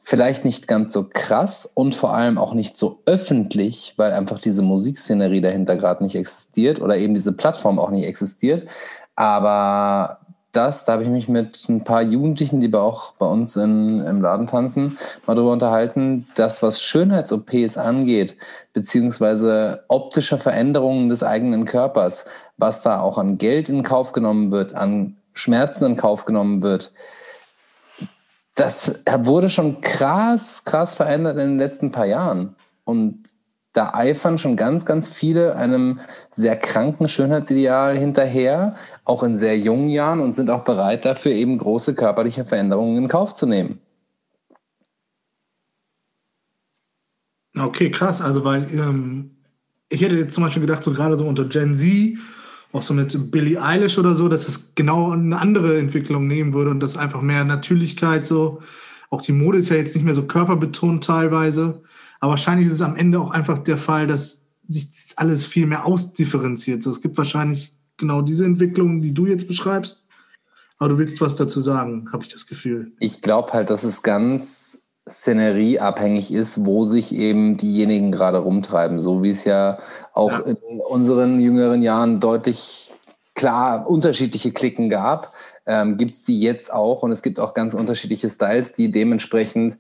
Vielleicht nicht ganz so krass und vor allem auch nicht so öffentlich, weil einfach diese Musikszenerie dahinter gerade nicht existiert oder eben diese Plattform auch nicht existiert. Aber das, da habe ich mich mit ein paar Jugendlichen, die auch bei uns in, im Laden tanzen, mal darüber unterhalten, dass was Schönheits-OPs angeht, beziehungsweise optische Veränderungen des eigenen Körpers, was da auch an Geld in Kauf genommen wird, an Schmerzen in Kauf genommen wird, das wurde schon krass, krass verändert in den letzten paar Jahren. Und da eifern schon ganz, ganz viele einem sehr kranken Schönheitsideal hinterher, auch in sehr jungen Jahren und sind auch bereit dafür, eben große körperliche Veränderungen in Kauf zu nehmen. Okay, krass. Also, weil ähm, ich hätte jetzt zum Beispiel gedacht, so gerade so unter Gen Z, auch so mit Billie Eilish oder so, dass es genau eine andere Entwicklung nehmen würde und das einfach mehr Natürlichkeit so. Auch die Mode ist ja jetzt nicht mehr so körperbetont teilweise. Aber wahrscheinlich ist es am Ende auch einfach der Fall, dass sich alles viel mehr ausdifferenziert. So, es gibt wahrscheinlich genau diese Entwicklung, die du jetzt beschreibst. Aber du willst was dazu sagen, habe ich das Gefühl. Ich glaube halt, dass es ganz szenerieabhängig ist, wo sich eben diejenigen gerade rumtreiben. So wie es ja auch ja. in unseren jüngeren Jahren deutlich klar unterschiedliche Klicken gab, ähm, gibt es die jetzt auch. Und es gibt auch ganz unterschiedliche Styles, die dementsprechend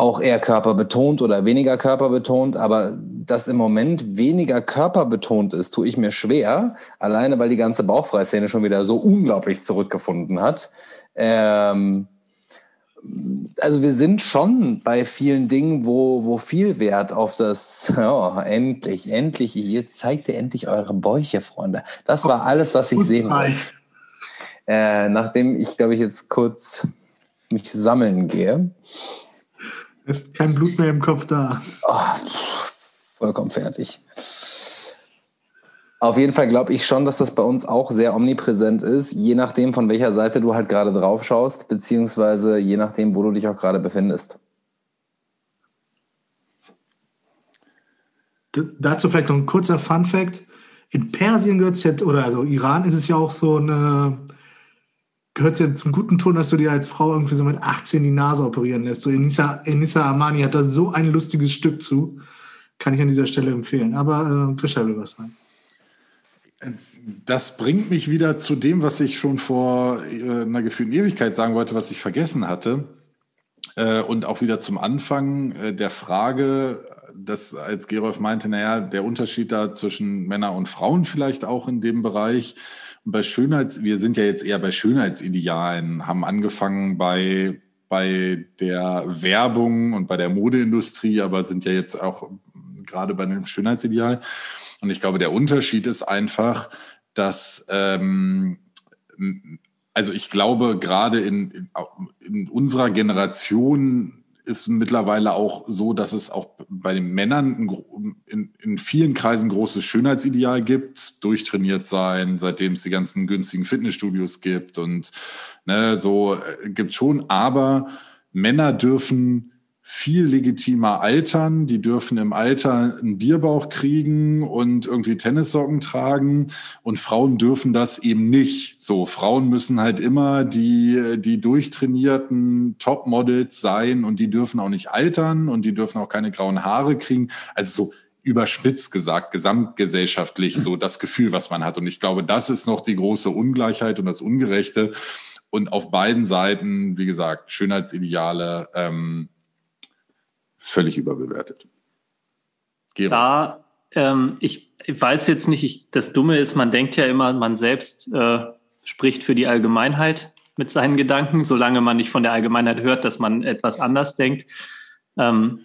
auch eher körperbetont oder weniger körperbetont, aber dass im Moment weniger körperbetont ist, tue ich mir schwer, alleine weil die ganze Bauchfreiszene schon wieder so unglaublich zurückgefunden hat. Ähm, also wir sind schon bei vielen Dingen, wo, wo viel Wert auf das, oh, endlich, endlich, jetzt zeigt ihr endlich eure Bäuche, Freunde. Das war alles, was ich sehen wollte. Äh, nachdem ich, glaube ich, jetzt kurz mich sammeln gehe. Ist kein Blut mehr im Kopf da. Oh, vollkommen fertig. Auf jeden Fall glaube ich schon, dass das bei uns auch sehr omnipräsent ist, je nachdem, von welcher Seite du halt gerade drauf schaust, beziehungsweise je nachdem, wo du dich auch gerade befindest. dazu vielleicht noch ein kurzer Fun Fact. In Persien gehört es jetzt, oder also Iran ist es ja auch so eine gehört es ja zum guten Ton, dass du dir als Frau irgendwie so mit 18 die Nase operieren lässt. So Enisa, Enisa Armani hat da so ein lustiges Stück zu. Kann ich an dieser Stelle empfehlen. Aber äh, Grisha will was sagen. Das bringt mich wieder zu dem, was ich schon vor äh, einer gefühlten Ewigkeit sagen wollte, was ich vergessen hatte. Äh, und auch wieder zum Anfang äh, der Frage, dass als Gerolf meinte, naja, der Unterschied da zwischen Männern und Frauen vielleicht auch in dem Bereich bei Schönheits, wir sind ja jetzt eher bei Schönheitsidealen, haben angefangen bei, bei der Werbung und bei der Modeindustrie, aber sind ja jetzt auch gerade bei einem Schönheitsideal. Und ich glaube, der Unterschied ist einfach, dass ähm, also ich glaube, gerade in, in unserer Generation ist mittlerweile auch so, dass es auch bei den Männern in, in, vielen Kreisen großes Schönheitsideal gibt, durchtrainiert sein, seitdem es die ganzen günstigen Fitnessstudios gibt und ne, so äh, gibt schon. Aber Männer dürfen viel legitimer altern. Die dürfen im Alter einen Bierbauch kriegen und irgendwie Tennissocken tragen. Und Frauen dürfen das eben nicht. So, Frauen müssen halt immer die, die durchtrainierten Topmodels sein und die dürfen auch nicht altern und die dürfen auch keine grauen Haare kriegen. Also so überspitzt gesagt, gesamtgesellschaftlich so das Gefühl, was man hat. Und ich glaube, das ist noch die große Ungleichheit und das Ungerechte. Und auf beiden Seiten, wie gesagt, Schönheitsideale, ähm, völlig überbewertet. Gerard. Da, ähm, ich, ich, weiß jetzt nicht, ich, das Dumme ist, man denkt ja immer, man selbst äh, spricht für die Allgemeinheit mit seinen Gedanken, solange man nicht von der Allgemeinheit hört, dass man etwas anders denkt. Ähm,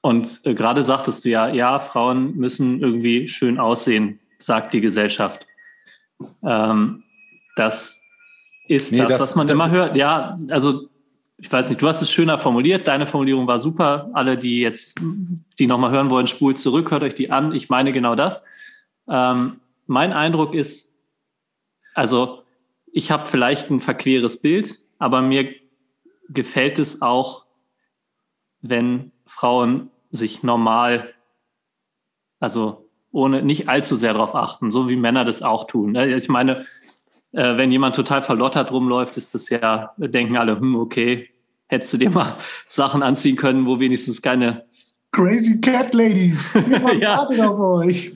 und äh, gerade sagtest du ja, ja, Frauen müssen irgendwie schön aussehen, sagt die Gesellschaft. Ähm, das ist nee, das, das, was man das, immer hört. Ja, also ich weiß nicht, du hast es schöner formuliert, deine Formulierung war super. Alle, die jetzt die nochmal hören wollen, spult zurück, hört euch die an. Ich meine genau das. Ähm, mein Eindruck ist, also ich habe vielleicht ein verqueres Bild, aber mir gefällt es auch, wenn Frauen sich normal, also ohne nicht allzu sehr darauf achten, so wie Männer das auch tun. Ich meine, äh, wenn jemand total verlottert rumläuft, ist das ja, denken alle, hm, okay, hättest du dir mal Sachen anziehen können, wo wenigstens keine Crazy Cat Ladies. ja. wartet auf euch.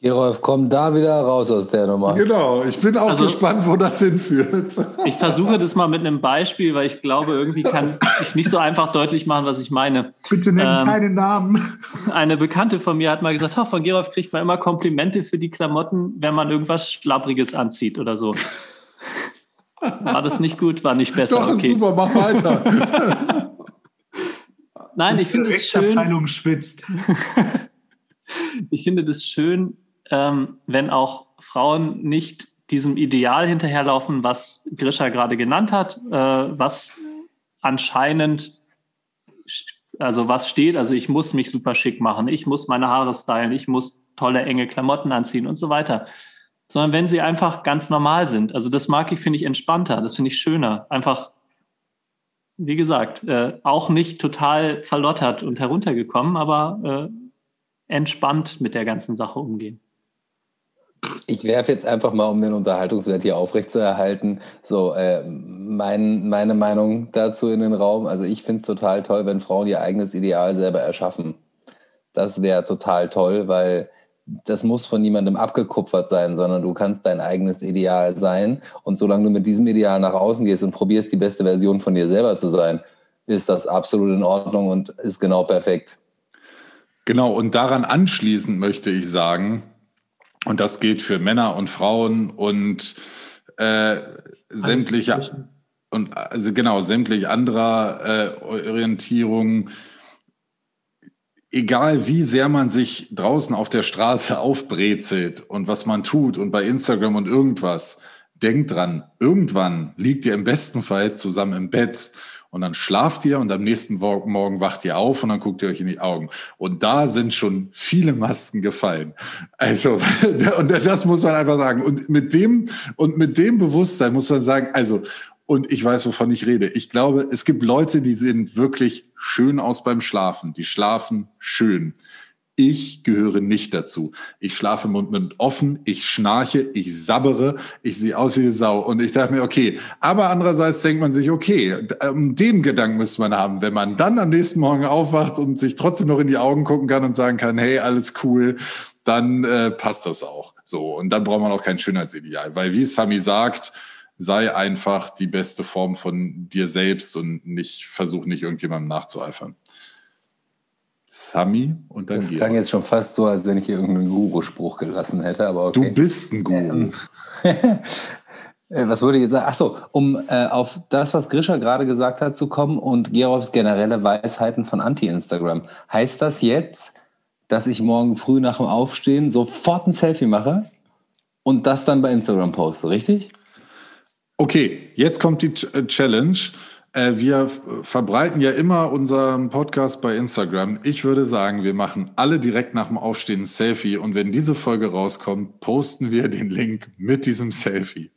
Gerolf, komm da wieder raus aus der Nummer. Genau, ich bin auch also, gespannt, wo das hinführt. Ich versuche das mal mit einem Beispiel, weil ich glaube, irgendwie kann ich nicht so einfach deutlich machen, was ich meine. Bitte nenn ähm, keine Namen. Eine Bekannte von mir hat mal gesagt, oh, von Gerolf kriegt man immer Komplimente für die Klamotten, wenn man irgendwas Schlappriges anzieht oder so. War das nicht gut? War nicht besser? Doch, okay. super, mach weiter. Nein, ich finde es schön. schwitzt. ich finde das schön, ähm, wenn auch Frauen nicht diesem Ideal hinterherlaufen, was Grisha gerade genannt hat, äh, was anscheinend, also was steht, also ich muss mich super schick machen, ich muss meine Haare stylen, ich muss tolle, enge Klamotten anziehen und so weiter. Sondern wenn sie einfach ganz normal sind. Also das mag ich, finde ich, entspannter, das finde ich schöner. Einfach, wie gesagt, äh, auch nicht total verlottert und heruntergekommen, aber äh, entspannt mit der ganzen Sache umgehen. Ich werfe jetzt einfach mal, um den Unterhaltungswert hier aufrechtzuerhalten, so äh, mein, meine Meinung dazu in den Raum. Also ich finde es total toll, wenn Frauen ihr eigenes Ideal selber erschaffen. Das wäre total toll, weil das muss von niemandem abgekupfert sein, sondern du kannst dein eigenes Ideal sein. Und solange du mit diesem Ideal nach außen gehst und probierst, die beste Version von dir selber zu sein, ist das absolut in Ordnung und ist genau perfekt. Genau, und daran anschließend möchte ich sagen, und das gilt für Männer und Frauen und äh, sämtliche und also genau sämtliche anderer äh, Orientierungen. Egal wie sehr man sich draußen auf der Straße aufbrezelt und was man tut und bei Instagram und irgendwas, denkt dran, irgendwann liegt ihr im besten Fall zusammen im Bett und dann schlaft ihr und am nächsten Morgen wacht ihr auf und dann guckt ihr euch in die Augen. Und da sind schon viele Masken gefallen. Also, und das muss man einfach sagen. Und mit dem, und mit dem Bewusstsein muss man sagen, also, und ich weiß, wovon ich rede. Ich glaube, es gibt Leute, die sehen wirklich schön aus beim Schlafen. Die schlafen schön. Ich gehöre nicht dazu. Ich schlafe Mund mit offen, ich schnarche, ich sabbere, ich sehe aus wie eine Sau. Und ich dachte mir, okay. Aber andererseits denkt man sich, okay, ähm, den Gedanken müsste man haben, wenn man dann am nächsten Morgen aufwacht und sich trotzdem noch in die Augen gucken kann und sagen kann, hey, alles cool, dann äh, passt das auch. So. Und dann braucht man auch kein Schönheitsideal. Weil wie Sami sagt, sei einfach die beste Form von dir selbst und nicht, versuch nicht irgendjemandem nachzueifern. Sami und dann Das klang jetzt schon fast so, als wenn ich hier irgendeinen Guru-Spruch gelassen hätte, aber okay. Du bist ein Guru. Äh, was würde ich jetzt sagen? Achso, um äh, auf das, was Grisha gerade gesagt hat, zu kommen und Gerovs generelle Weisheiten von Anti-Instagram. Heißt das jetzt, dass ich morgen früh nach dem Aufstehen sofort ein Selfie mache und das dann bei Instagram poste, richtig? Okay, jetzt kommt die äh, Challenge. Äh, wir verbreiten ja immer unseren Podcast bei Instagram. Ich würde sagen, wir machen alle direkt nach dem Aufstehen ein Selfie und wenn diese Folge rauskommt, posten wir den Link mit diesem Selfie.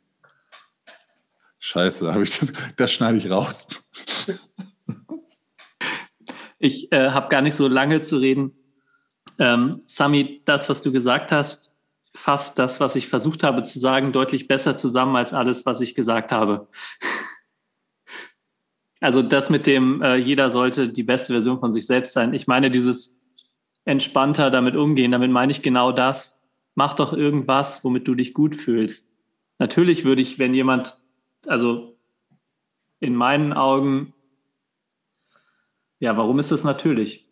Scheiße, habe ich das, das schneide ich raus. Ich äh, habe gar nicht so lange zu reden. Ähm, Sami, das, was du gesagt hast, fasst das, was ich versucht habe zu sagen, deutlich besser zusammen als alles, was ich gesagt habe. Also das mit dem, äh, jeder sollte die beste Version von sich selbst sein. Ich meine, dieses entspannter damit umgehen, damit meine ich genau das. Mach doch irgendwas, womit du dich gut fühlst. Natürlich würde ich, wenn jemand, also in meinen Augen, ja, warum ist das natürlich?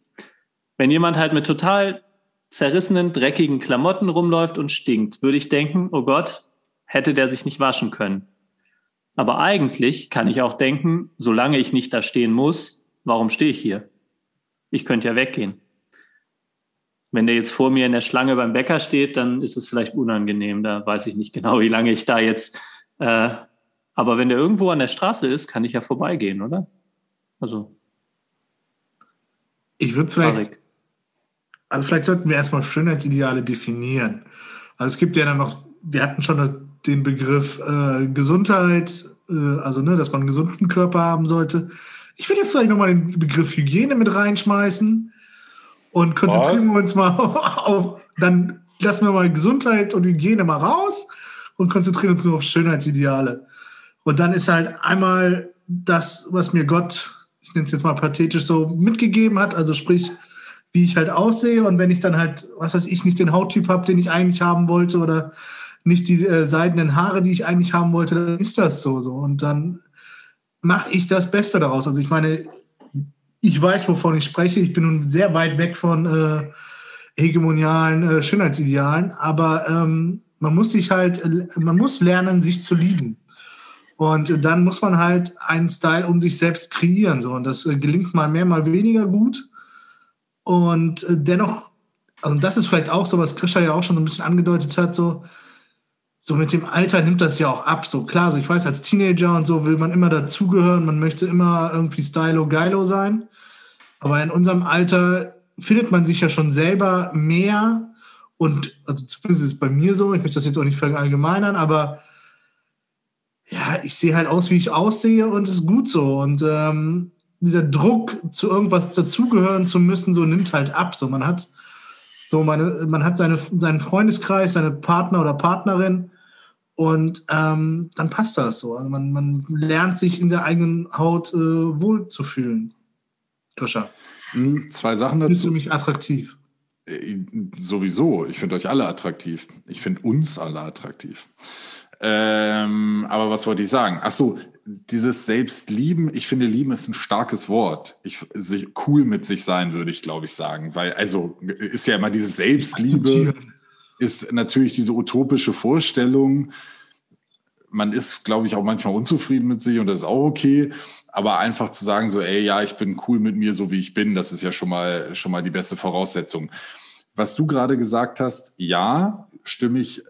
Wenn jemand halt mit total zerrissenen, dreckigen Klamotten rumläuft und stinkt, würde ich denken, oh Gott, hätte der sich nicht waschen können. Aber eigentlich kann ich auch denken, solange ich nicht da stehen muss, warum stehe ich hier? Ich könnte ja weggehen. Wenn der jetzt vor mir in der Schlange beim Bäcker steht, dann ist es vielleicht unangenehm. Da weiß ich nicht genau, wie lange ich da jetzt. Äh, aber wenn der irgendwo an der Straße ist, kann ich ja vorbeigehen, oder? Also. Ich würde vielleicht. Arik also vielleicht sollten wir erstmal Schönheitsideale definieren. Also es gibt ja dann noch, wir hatten schon den Begriff äh, Gesundheit, äh, also ne, dass man einen gesunden Körper haben sollte. Ich würde jetzt vielleicht nochmal den Begriff Hygiene mit reinschmeißen und konzentrieren Was? wir uns mal auf, auf, dann lassen wir mal Gesundheit und Hygiene mal raus und konzentrieren uns nur auf Schönheitsideale. Und dann ist halt einmal das, was mir Gott, ich nenne es jetzt mal pathetisch so, mitgegeben hat, also sprich wie ich halt aussehe. Und wenn ich dann halt, was weiß ich, nicht den Hauttyp habe, den ich eigentlich haben wollte oder nicht die äh, seidenen Haare, die ich eigentlich haben wollte, dann ist das so. so. Und dann mache ich das Beste daraus. Also ich meine, ich weiß, wovon ich spreche. Ich bin nun sehr weit weg von äh, hegemonialen äh, Schönheitsidealen, aber ähm, man muss sich halt, man muss lernen, sich zu lieben. Und dann muss man halt einen Style um sich selbst kreieren. So. Und das äh, gelingt mal mehr, mal weniger gut. Und äh, dennoch, also das ist vielleicht auch so, was Krischer ja auch schon so ein bisschen angedeutet hat, so, so mit dem Alter nimmt das ja auch ab. So klar, so ich weiß, als Teenager und so will man immer dazugehören, man möchte immer irgendwie stylo geilo sein. Aber in unserem Alter findet man sich ja schon selber mehr und, also zumindest ist es bei mir so, ich möchte das jetzt auch nicht verallgemeinern, aber ja, ich sehe halt aus, wie ich aussehe und es ist gut so. Und ähm, dieser Druck, zu irgendwas dazugehören zu müssen, so nimmt halt ab. So, man hat so meine, man hat seine, seinen Freundeskreis, seine Partner oder Partnerin und ähm, dann passt das so. Also man, man lernt sich in der eigenen Haut äh, wohl zu fühlen. Grisha. Hm, zwei Sachen dazu. Findest du mich attraktiv? Äh, sowieso. Ich finde euch alle attraktiv. Ich finde uns alle attraktiv. Ähm, aber was wollte ich sagen? Ach so, dieses Selbstlieben, ich finde, lieben ist ein starkes Wort. Ich, cool mit sich sein, würde ich, glaube ich, sagen. Weil, also, ist ja immer diese Selbstliebe, ist natürlich diese utopische Vorstellung. Man ist, glaube ich, auch manchmal unzufrieden mit sich und das ist auch okay. Aber einfach zu sagen, so, ey, ja, ich bin cool mit mir, so wie ich bin, das ist ja schon mal, schon mal die beste Voraussetzung. Was du gerade gesagt hast, ja, stimme ich äh,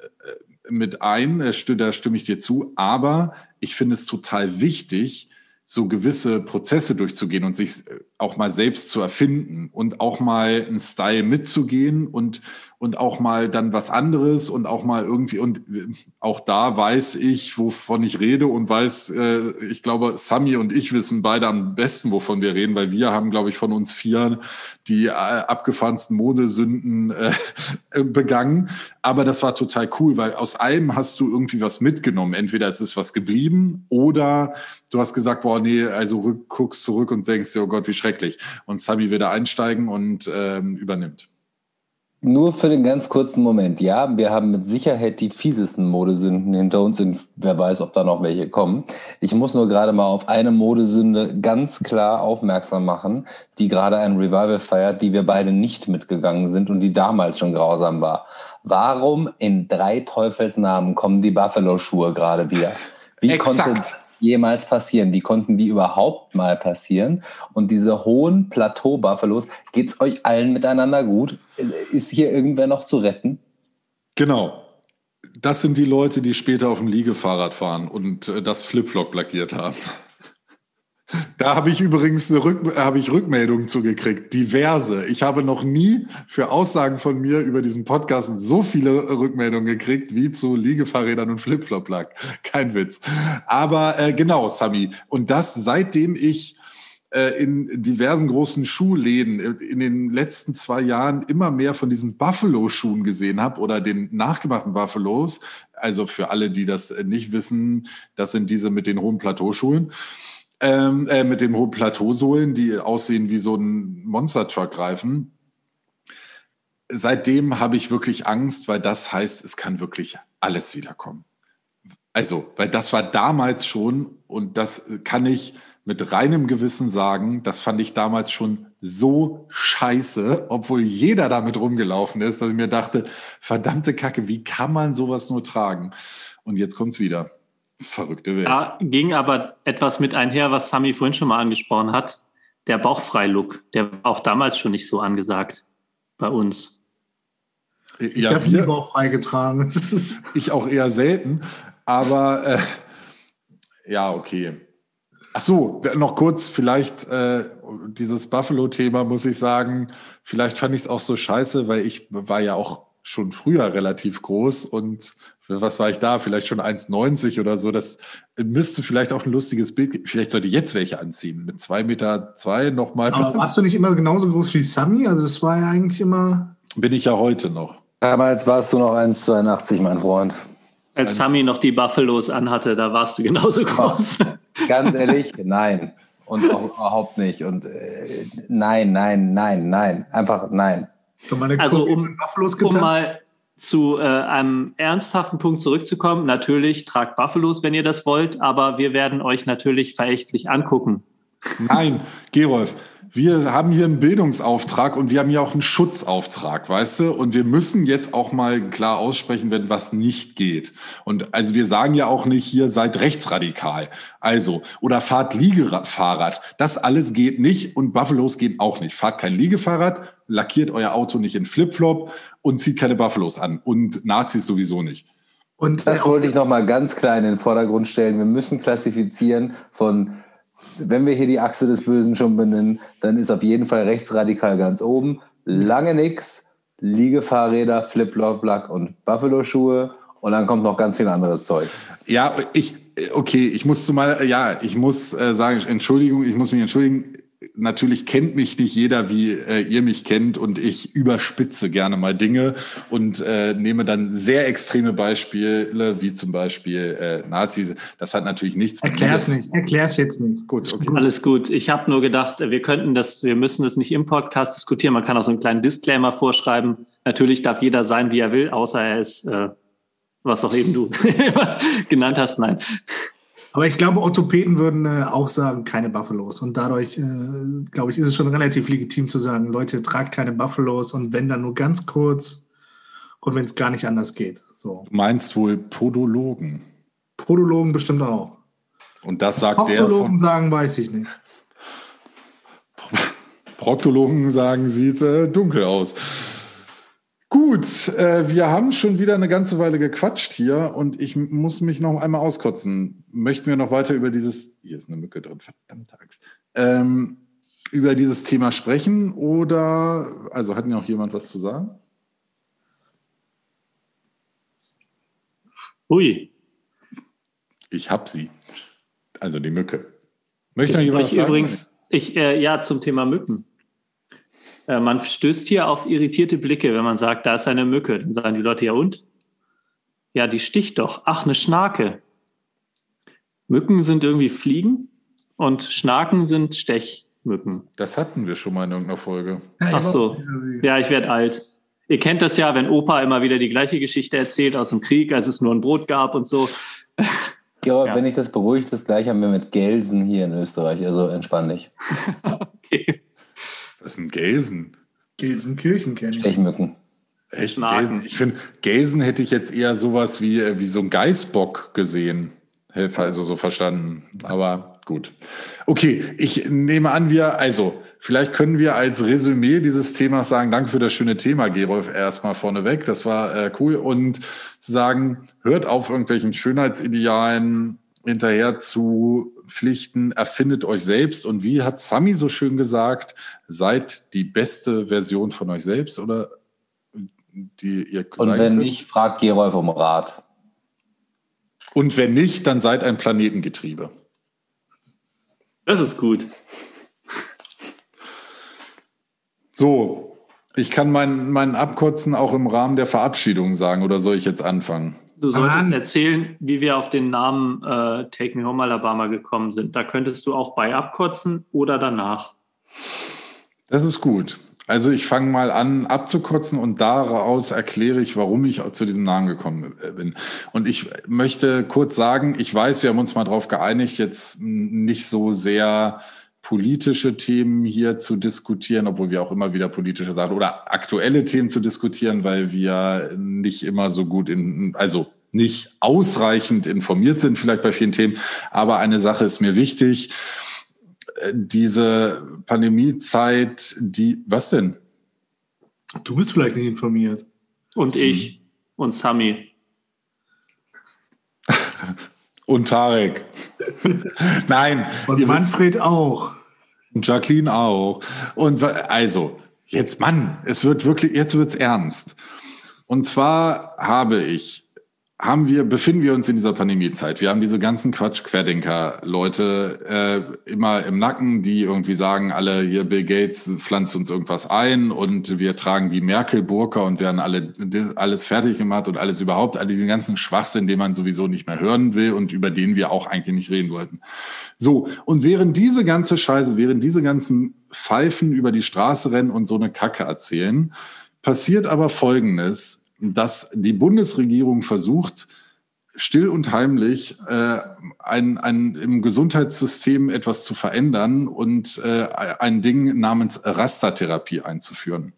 mit ein, äh, da stimme ich dir zu, aber ich finde es total wichtig, so gewisse Prozesse durchzugehen und sich äh, auch mal selbst zu erfinden und auch mal einen Style mitzugehen und, und auch mal dann was anderes und auch mal irgendwie, und äh, auch da weiß ich, wovon ich rede und weiß, äh, ich glaube, Sami und ich wissen beide am besten, wovon wir reden, weil wir haben, glaube ich, von uns vier die äh, abgefahrensten Modesünden äh, begangen. Aber das war total cool, weil aus allem hast du irgendwie was mitgenommen. Entweder es ist was geblieben oder du hast gesagt, boah, nee, also guckst zurück und denkst oh Gott, wie schrecklich. Und Sami wird da einsteigen und ähm, übernimmt. Nur für den ganz kurzen Moment. Ja, wir haben mit Sicherheit die fiesesten Modesünden hinter uns und wer weiß, ob da noch welche kommen. Ich muss nur gerade mal auf eine Modesünde ganz klar aufmerksam machen, die gerade ein Revival feiert, die wir beide nicht mitgegangen sind und die damals schon grausam war. Warum in drei Teufelsnamen kommen die Buffalo-Schuhe gerade wieder? Wie Exakt. konnte jemals passieren? Wie konnten die überhaupt mal passieren? Und diese hohen Plateau-Buffalos, es euch allen miteinander gut? Ist hier irgendwer noch zu retten? Genau. Das sind die Leute, die später auf dem Liegefahrrad fahren und äh, das Flipflop lackiert haben. Da habe ich übrigens eine Rück habe ich Rückmeldungen zugekriegt, diverse. Ich habe noch nie für Aussagen von mir über diesen Podcast so viele Rückmeldungen gekriegt wie zu Liegefahrrädern und Flipflop-Lack. Kein Witz. Aber äh, genau, Sami. Und das seitdem ich äh, in diversen großen Schuhläden in den letzten zwei Jahren immer mehr von diesen Buffalo-Schuhen gesehen habe oder den nachgemachten Buffalos. Also für alle, die das nicht wissen, das sind diese mit den hohen Plateauschuhen ähm, äh, mit dem hohen Plateausohlen, die aussehen wie so ein Monster-Truck-Reifen. Seitdem habe ich wirklich Angst, weil das heißt, es kann wirklich alles wiederkommen. Also, weil das war damals schon, und das kann ich mit reinem Gewissen sagen, das fand ich damals schon so scheiße, obwohl jeder damit rumgelaufen ist, dass ich mir dachte, verdammte Kacke, wie kann man sowas nur tragen? Und jetzt kommt's wieder. Verrückte Welt. Da ging aber etwas mit einher, was Sami vorhin schon mal angesprochen hat. Der Bauchfrei-Look, der war auch damals schon nicht so angesagt bei uns. Ich ja, habe nie bauchfrei getragen. ich auch eher selten. Aber äh, ja, okay. Ach so, noch kurz, vielleicht äh, dieses Buffalo-Thema muss ich sagen, vielleicht fand ich es auch so scheiße, weil ich war ja auch schon früher relativ groß und was war ich da? Vielleicht schon 1,90 oder so. Das müsste vielleicht auch ein lustiges Bild geben. Vielleicht sollte ich jetzt welche anziehen. Mit 2,2 Meter zwei nochmal. Aber warst du nicht immer genauso groß wie Sammy? Also das war ja eigentlich immer. Bin ich ja heute noch. Damals warst du noch 1,82, mein Freund. Als Sammy noch die Buffalos anhatte, da warst du genauso groß. Ganz ehrlich, nein. Und auch überhaupt nicht. Und äh, nein, nein, nein, nein. Einfach nein. Also um, um mal zu äh, einem ernsthaften Punkt zurückzukommen, natürlich tragt Buffalos, wenn ihr das wollt, aber wir werden euch natürlich verächtlich angucken. Nein, Gerolf, wir haben hier einen Bildungsauftrag und wir haben hier auch einen Schutzauftrag, weißt du? Und wir müssen jetzt auch mal klar aussprechen, wenn was nicht geht. Und also wir sagen ja auch nicht hier, seid rechtsradikal. Also, oder fahrt Liegefahrrad. Das alles geht nicht und Buffalos gehen auch nicht. Fahrt kein Liegefahrrad, lackiert euer Auto nicht in Flipflop und zieht keine Buffalos an. Und Nazis sowieso nicht. Und das wollte ich nochmal ganz klar in den Vordergrund stellen. Wir müssen klassifizieren von wenn wir hier die Achse des Bösen schon benennen, dann ist auf jeden Fall rechtsradikal ganz oben. Lange nix, Liegefahrräder, Flip-Flop-Lack und Buffalo-Schuhe und dann kommt noch ganz viel anderes Zeug. Ja, ich, okay, ich muss zumal, ja, ich muss äh, sagen, Entschuldigung, ich muss mich entschuldigen natürlich kennt mich nicht jeder, wie äh, ihr mich kennt und ich überspitze gerne mal Dinge und äh, nehme dann sehr extreme Beispiele, wie zum Beispiel äh, Nazis. Das hat natürlich nichts mit Erklär's nicht, erklär's jetzt nicht. Gut, okay. Alles gut. Ich habe nur gedacht, wir könnten das, wir müssen das nicht im Podcast diskutieren. Man kann auch so einen kleinen Disclaimer vorschreiben. Natürlich darf jeder sein, wie er will, außer er ist, äh, was auch eben du genannt hast. Nein. Aber ich glaube, Orthopäden würden äh, auch sagen, keine Buffalos. Und dadurch, äh, glaube ich, ist es schon relativ legitim zu sagen, Leute, tragt keine Buffalos und wenn dann nur ganz kurz und wenn es gar nicht anders geht. So. Du meinst wohl Podologen? Podologen bestimmt auch. Und das sagt der von... sagen, weiß ich nicht. Proktologen sagen, sieht äh, dunkel aus. Gut, äh, wir haben schon wieder eine ganze Weile gequatscht hier und ich muss mich noch einmal auskotzen. Möchten wir noch weiter über dieses, hier ist eine Mücke drin, verdammte Axt, ähm, über dieses Thema sprechen oder, also hat noch jemand was zu sagen? Ui. Ich hab sie. Also die Mücke. Möchte noch jemand was sagen? Übrigens, ich, äh, ja, zum Thema Mücken. Äh, man stößt hier auf irritierte Blicke, wenn man sagt, da ist eine Mücke. Dann sagen die Leute, ja und? Ja, die sticht doch. Ach, eine Schnake. Mücken sind irgendwie Fliegen und Schnaken sind Stechmücken. Das hatten wir schon mal in irgendeiner Folge. Ach so. Ja, ich werde alt. Ihr kennt das ja, wenn Opa immer wieder die gleiche Geschichte erzählt aus dem Krieg, als es nur ein Brot gab und so. Ja, ja. wenn ich das beruhigt, das gleiche haben wir mit Gelsen hier in Österreich. Also entspann dich. okay. Was sind Gelsen? Gelsenkirchen kenne ich. Stechmücken. Echt? Gelsen? Ich finde, Gelsen hätte ich jetzt eher sowas wie, äh, wie so ein Geißbock gesehen. Also so verstanden. Aber gut. Okay, ich nehme an, wir, also, vielleicht können wir als Resümee dieses Themas sagen, danke für das schöne Thema, Gerolf, erstmal vorneweg. Das war äh, cool. Und sagen, hört auf irgendwelchen Schönheitsidealen hinterher zu Pflichten, erfindet euch selbst. Und wie hat Sami so schön gesagt, seid die beste Version von euch selbst oder die ihr Und wenn könnt. nicht, fragt Gerolf um Rat. Und wenn nicht, dann seid ein Planetengetriebe. Das ist gut. So, ich kann meinen mein Abkotzen auch im Rahmen der Verabschiedung sagen, oder soll ich jetzt anfangen? Du solltest Mann. erzählen, wie wir auf den Namen äh, Take Me Home Alabama gekommen sind. Da könntest du auch bei abkotzen oder danach. Das ist gut. Also ich fange mal an abzukotzen und daraus erkläre ich, warum ich zu diesem Namen gekommen bin. Und ich möchte kurz sagen, ich weiß, wir haben uns mal darauf geeinigt, jetzt nicht so sehr politische Themen hier zu diskutieren, obwohl wir auch immer wieder politische Sachen oder aktuelle Themen zu diskutieren, weil wir nicht immer so gut in, also nicht ausreichend informiert sind, vielleicht bei vielen Themen. Aber eine Sache ist mir wichtig diese Pandemiezeit, die, was denn? Du bist vielleicht nicht informiert. Und ich hm. und Sami. und Tarek. Nein. Und Manfred wisst, auch. Und Jacqueline auch. Und also, jetzt Mann, es wird wirklich, jetzt wird's ernst. Und zwar habe ich haben wir, befinden wir uns in dieser Pandemiezeit. Wir haben diese ganzen Quatsch-Querdenker-Leute äh, immer im Nacken, die irgendwie sagen, alle hier Bill Gates pflanzt uns irgendwas ein und wir tragen die Merkel-Burka und werden alle alles fertig gemacht und alles überhaupt, all diesen ganzen Schwachsinn, den man sowieso nicht mehr hören will und über den wir auch eigentlich nicht reden wollten. So, und während diese ganze Scheiße, während diese ganzen Pfeifen über die Straße rennen und so eine Kacke erzählen, passiert aber Folgendes dass die Bundesregierung versucht, still und heimlich äh, ein, ein, im Gesundheitssystem etwas zu verändern und äh, ein Ding namens Rastertherapie einzuführen.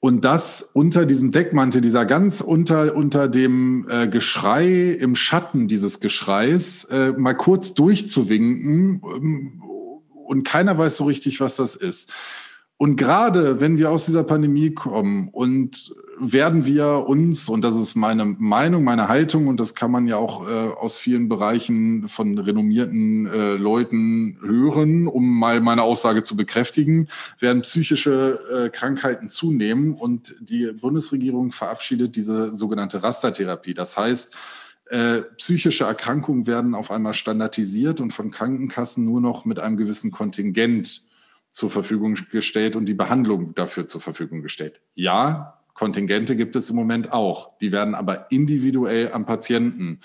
Und das unter diesem Deckmantel, dieser ganz unter, unter dem äh, Geschrei, im Schatten dieses Geschreis, äh, mal kurz durchzuwinken ähm, und keiner weiß so richtig, was das ist. Und gerade wenn wir aus dieser Pandemie kommen und werden wir uns, und das ist meine Meinung, meine Haltung, und das kann man ja auch äh, aus vielen Bereichen von renommierten äh, Leuten hören, um mal meine Aussage zu bekräftigen, werden psychische äh, Krankheiten zunehmen und die Bundesregierung verabschiedet diese sogenannte Rastertherapie. Das heißt, äh, psychische Erkrankungen werden auf einmal standardisiert und von Krankenkassen nur noch mit einem gewissen Kontingent zur Verfügung gestellt und die Behandlung dafür zur Verfügung gestellt. Ja, Kontingente gibt es im Moment auch. Die werden aber individuell am Patienten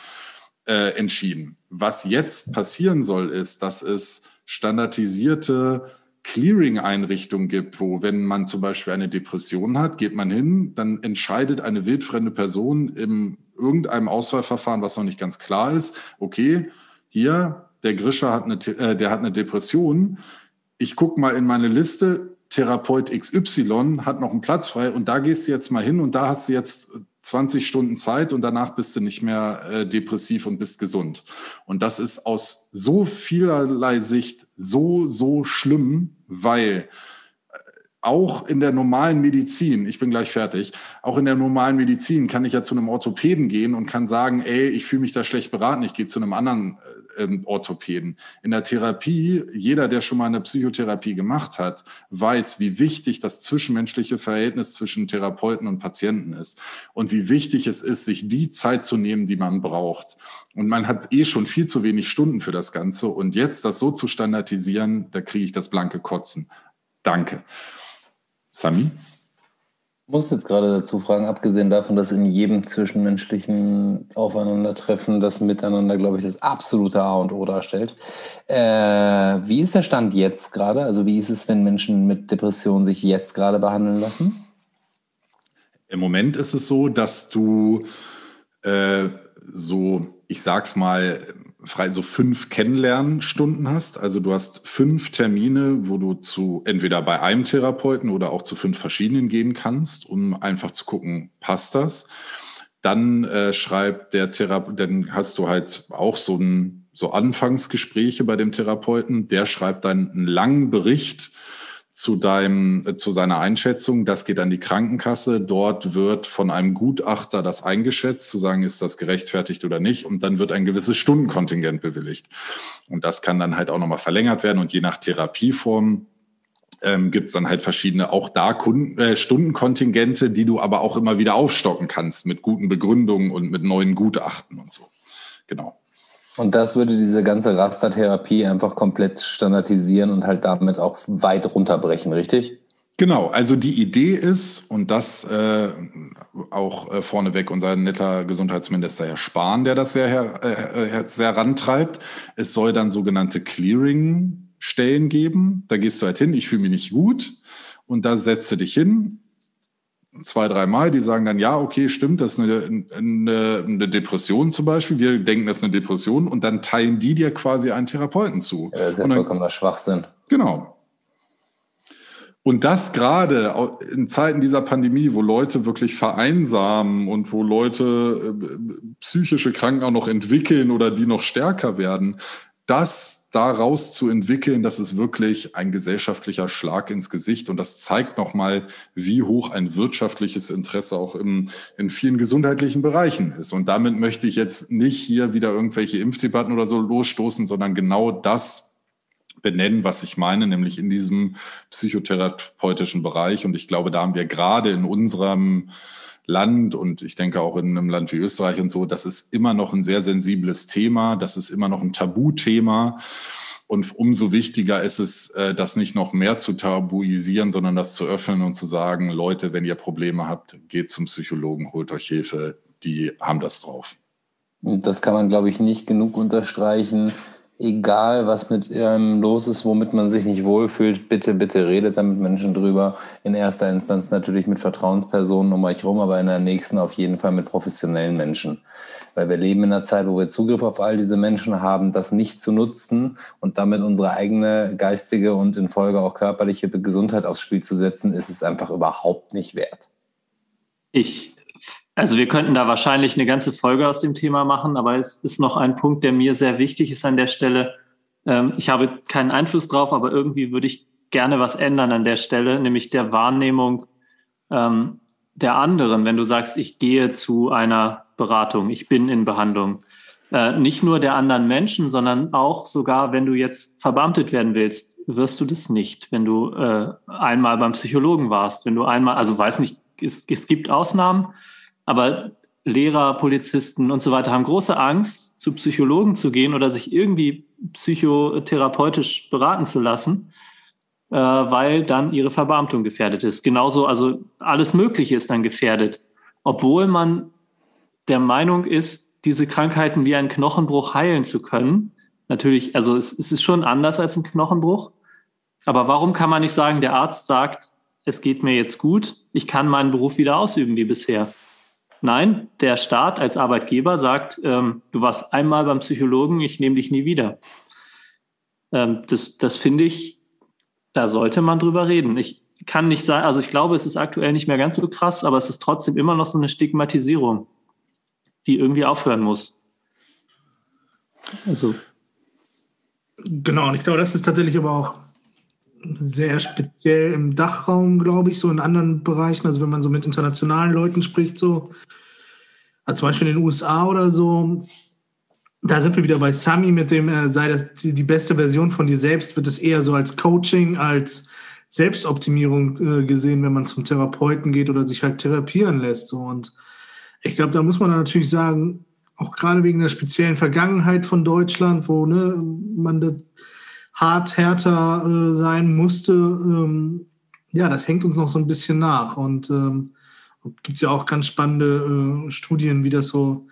äh, entschieden. Was jetzt passieren soll, ist, dass es standardisierte Clearing-Einrichtungen gibt, wo, wenn man zum Beispiel eine Depression hat, geht man hin, dann entscheidet eine wildfremde Person in irgendeinem Auswahlverfahren, was noch nicht ganz klar ist, okay, hier, der Grischer hat eine, äh, der hat eine Depression. Ich gucke mal in meine Liste, Therapeut XY hat noch einen Platz frei und da gehst du jetzt mal hin und da hast du jetzt 20 Stunden Zeit und danach bist du nicht mehr äh, depressiv und bist gesund. Und das ist aus so vielerlei Sicht so, so schlimm, weil äh, auch in der normalen Medizin, ich bin gleich fertig, auch in der normalen Medizin kann ich ja zu einem Orthopäden gehen und kann sagen, ey, ich fühle mich da schlecht beraten, ich gehe zu einem anderen äh, ähm, Orthopäden. In der Therapie, jeder, der schon mal eine Psychotherapie gemacht hat, weiß, wie wichtig das zwischenmenschliche Verhältnis zwischen Therapeuten und Patienten ist und wie wichtig es ist, sich die Zeit zu nehmen, die man braucht. Und man hat eh schon viel zu wenig Stunden für das Ganze. Und jetzt das so zu standardisieren, da kriege ich das blanke Kotzen. Danke. Sami? Muss jetzt gerade dazu fragen, abgesehen davon, dass in jedem zwischenmenschlichen Aufeinandertreffen das Miteinander, glaube ich, das absolute A und O darstellt. Äh, wie ist der Stand jetzt gerade? Also wie ist es, wenn Menschen mit Depressionen sich jetzt gerade behandeln lassen? Im Moment ist es so, dass du äh, so, ich sag's mal, frei so fünf Kennenlernstunden hast. Also du hast fünf Termine, wo du zu entweder bei einem Therapeuten oder auch zu fünf verschiedenen gehen kannst, um einfach zu gucken, passt das. Dann äh, schreibt der Therapeut, dann hast du halt auch so ein so Anfangsgespräche bei dem Therapeuten. Der schreibt dann einen langen Bericht zu deinem, äh, zu seiner Einschätzung. Das geht an die Krankenkasse. Dort wird von einem Gutachter das eingeschätzt, zu sagen, ist das gerechtfertigt oder nicht. Und dann wird ein gewisses Stundenkontingent bewilligt. Und das kann dann halt auch nochmal verlängert werden. Und je nach Therapieform ähm, gibt es dann halt verschiedene, auch da Kunden, äh, Stundenkontingente, die du aber auch immer wieder aufstocken kannst mit guten Begründungen und mit neuen Gutachten und so. Genau. Und das würde diese ganze Rastertherapie einfach komplett standardisieren und halt damit auch weit runterbrechen, richtig? Genau, also die Idee ist, und das äh, auch äh, vorneweg unser netter Gesundheitsminister Herr Spahn, der das sehr, äh, äh, sehr rantreibt, es soll dann sogenannte Clearing-Stellen geben. Da gehst du halt hin, ich fühle mich nicht gut und da setze dich hin, zwei, dreimal, die sagen dann, ja, okay, stimmt, das ist eine, eine, eine, Depression zum Beispiel. Wir denken, das ist eine Depression und dann teilen die dir quasi einen Therapeuten zu. Ja, das ist ja dann, vollkommener Schwachsinn. Genau. Und das gerade in Zeiten dieser Pandemie, wo Leute wirklich vereinsamen und wo Leute äh, psychische Kranken auch noch entwickeln oder die noch stärker werden, das daraus zu entwickeln, das ist wirklich ein gesellschaftlicher Schlag ins Gesicht und das zeigt nochmal, wie hoch ein wirtschaftliches Interesse auch im, in vielen gesundheitlichen Bereichen ist. Und damit möchte ich jetzt nicht hier wieder irgendwelche Impfdebatten oder so losstoßen, sondern genau das benennen, was ich meine, nämlich in diesem psychotherapeutischen Bereich. Und ich glaube, da haben wir gerade in unserem Land und ich denke auch in einem Land wie Österreich und so, das ist immer noch ein sehr sensibles Thema, das ist immer noch ein Tabuthema. Und umso wichtiger ist es, äh, das nicht noch mehr zu tabuisieren, sondern das zu öffnen und zu sagen, Leute, wenn ihr Probleme habt, geht zum Psychologen, holt euch Hilfe, die haben das drauf. Das kann man, glaube ich, nicht genug unterstreichen egal was mit ähm, los ist, womit man sich nicht wohlfühlt, bitte, bitte redet da mit Menschen drüber. In erster Instanz natürlich mit Vertrauenspersonen um euch rum, aber in der nächsten auf jeden Fall mit professionellen Menschen. Weil wir leben in einer Zeit, wo wir Zugriff auf all diese Menschen haben, das nicht zu nutzen und damit unsere eigene geistige und in Folge auch körperliche Gesundheit aufs Spiel zu setzen, ist es einfach überhaupt nicht wert. Ich also wir könnten da wahrscheinlich eine ganze Folge aus dem Thema machen, aber es ist noch ein Punkt, der mir sehr wichtig ist an der Stelle. Ähm, ich habe keinen Einfluss drauf, aber irgendwie würde ich gerne was ändern an der Stelle, nämlich der Wahrnehmung ähm, der anderen. Wenn du sagst, ich gehe zu einer Beratung, ich bin in Behandlung, äh, nicht nur der anderen Menschen, sondern auch sogar, wenn du jetzt verbeamtet werden willst, wirst du das nicht. Wenn du äh, einmal beim Psychologen warst, wenn du einmal, also weiß nicht, es, es gibt Ausnahmen, aber Lehrer, Polizisten und so weiter haben große Angst, zu Psychologen zu gehen oder sich irgendwie psychotherapeutisch beraten zu lassen, äh, weil dann ihre Verbeamtung gefährdet ist. Genauso, also alles Mögliche ist dann gefährdet, obwohl man der Meinung ist, diese Krankheiten wie ein Knochenbruch heilen zu können. Natürlich, also es, es ist schon anders als ein Knochenbruch. Aber warum kann man nicht sagen, der Arzt sagt, es geht mir jetzt gut, ich kann meinen Beruf wieder ausüben wie bisher? Nein, der Staat als Arbeitgeber sagt, ähm, du warst einmal beim Psychologen, ich nehme dich nie wieder. Ähm, das, das finde ich, da sollte man drüber reden. Ich kann nicht sagen, also ich glaube, es ist aktuell nicht mehr ganz so krass, aber es ist trotzdem immer noch so eine Stigmatisierung, die irgendwie aufhören muss. Also. Genau, und ich glaube, das ist tatsächlich aber auch sehr speziell im Dachraum, glaube ich, so in anderen Bereichen. Also wenn man so mit internationalen Leuten spricht, so also zum Beispiel in den USA oder so, da sind wir wieder bei Sami mit dem, äh, sei das die, die, beste Version von dir selbst, wird es eher so als Coaching, als Selbstoptimierung äh, gesehen, wenn man zum Therapeuten geht oder sich halt therapieren lässt. So. Und ich glaube, da muss man natürlich sagen, auch gerade wegen der speziellen Vergangenheit von Deutschland, wo ne, man das hart härter äh, sein musste, ähm, ja, das hängt uns noch so ein bisschen nach. Und ähm, gibt es ja auch ganz spannende äh, Studien, wie das so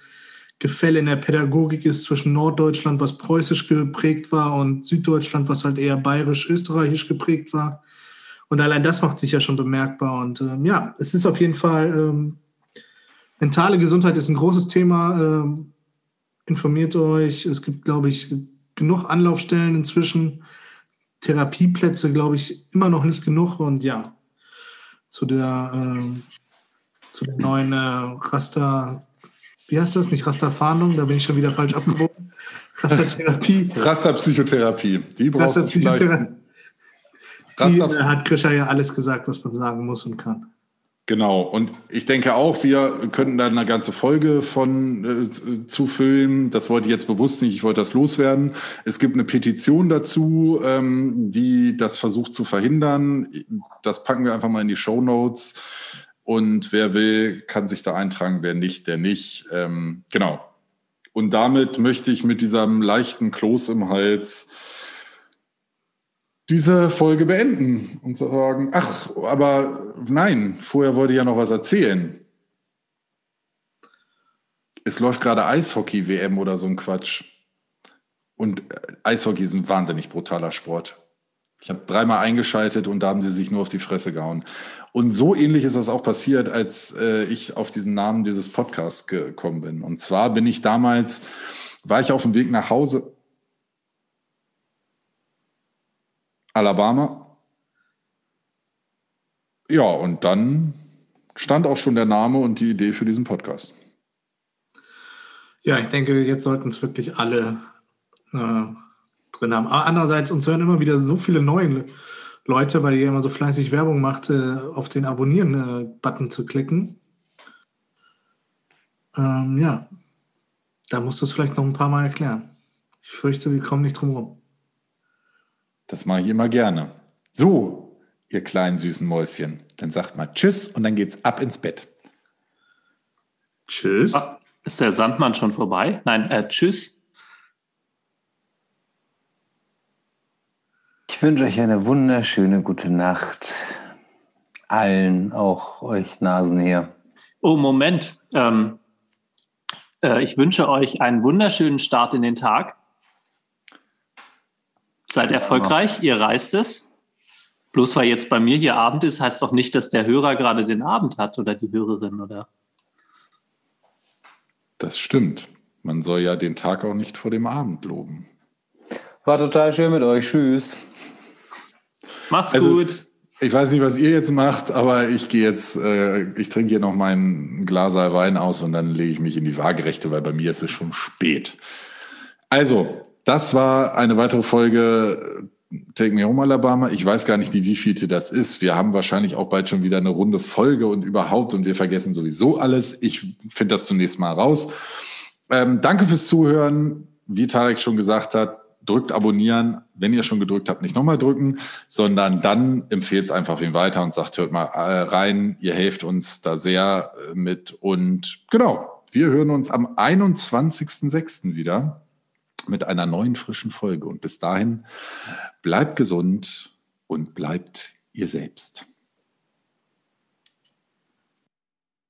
Gefälle in der Pädagogik ist zwischen Norddeutschland, was preußisch geprägt war, und Süddeutschland, was halt eher bayerisch-österreichisch geprägt war. Und allein das macht sich ja schon bemerkbar. Und ähm, ja, es ist auf jeden Fall, ähm, mentale Gesundheit ist ein großes Thema. Ähm, informiert euch. Es gibt, glaube ich, genug Anlaufstellen inzwischen. Therapieplätze, glaube ich, immer noch nicht genug. Und ja, zu der, äh, zu der neuen äh, Raster, wie heißt das? Nicht Rasterfahndung, da bin ich schon wieder falsch abgebogen. Rastertherapie. Rasterpsychotherapie. Die du vielleicht. Raster hat Grisha ja alles gesagt, was man sagen muss und kann. Genau, und ich denke auch, wir könnten da eine ganze Folge von äh, zufüllen. Das wollte ich jetzt bewusst nicht, ich wollte das loswerden. Es gibt eine Petition dazu, ähm, die das versucht zu verhindern. Das packen wir einfach mal in die Show Notes. Und wer will, kann sich da eintragen, wer nicht, der nicht. Ähm, genau. Und damit möchte ich mit diesem leichten Kloß im Hals diese Folge beenden und sagen, ach, aber nein, vorher wollte ich ja noch was erzählen. Es läuft gerade Eishockey-WM oder so ein Quatsch. Und äh, Eishockey ist ein wahnsinnig brutaler Sport. Ich habe dreimal eingeschaltet und da haben sie sich nur auf die Fresse gehauen. Und so ähnlich ist das auch passiert, als äh, ich auf diesen Namen dieses Podcasts gekommen bin. Und zwar bin ich damals, war ich auf dem Weg nach Hause Alabama. Ja, und dann stand auch schon der Name und die Idee für diesen Podcast. Ja, ich denke, jetzt sollten es wirklich alle äh, drin haben. Aber andererseits, uns hören immer wieder so viele neue Leute, weil ihr immer so fleißig Werbung macht, äh, auf den Abonnieren-Button äh, zu klicken. Ähm, ja, da musst du es vielleicht noch ein paar Mal erklären. Ich fürchte, wir kommen nicht drum herum. Das mache ich immer gerne. So, ihr kleinen süßen Mäuschen. Dann sagt mal Tschüss und dann geht's ab ins Bett. Tschüss. Ah, ist der Sandmann schon vorbei? Nein, äh, Tschüss. Ich wünsche euch eine wunderschöne gute Nacht. Allen, auch euch Nasen hier. Oh, Moment. Ähm, äh, ich wünsche euch einen wunderschönen Start in den Tag. Seid erfolgreich, ihr reist es. Bloß weil jetzt bei mir hier Abend ist, heißt doch nicht, dass der Hörer gerade den Abend hat oder die Hörerin, oder? Das stimmt. Man soll ja den Tag auch nicht vor dem Abend loben. War total schön mit euch. Tschüss. Macht's also, gut. Ich weiß nicht, was ihr jetzt macht, aber ich gehe jetzt, äh, ich trinke hier noch meinen Glas Wein aus und dann lege ich mich in die Waagerechte, weil bei mir ist es schon spät. Also, das war eine weitere Folge äh, Take Me Home Alabama. Ich weiß gar nicht, wie vielte das ist. Wir haben wahrscheinlich auch bald schon wieder eine runde Folge und überhaupt und wir vergessen sowieso alles. Ich finde das zunächst mal raus. Ähm, danke fürs Zuhören. Wie Tarek schon gesagt hat, drückt abonnieren. Wenn ihr schon gedrückt habt, nicht nochmal drücken, sondern dann empfehlt es einfach wem weiter und sagt, hört mal äh, rein. Ihr helft uns da sehr äh, mit. Und genau, wir hören uns am 21.06. wieder mit einer neuen frischen Folge. Und bis dahin bleibt gesund und bleibt ihr selbst.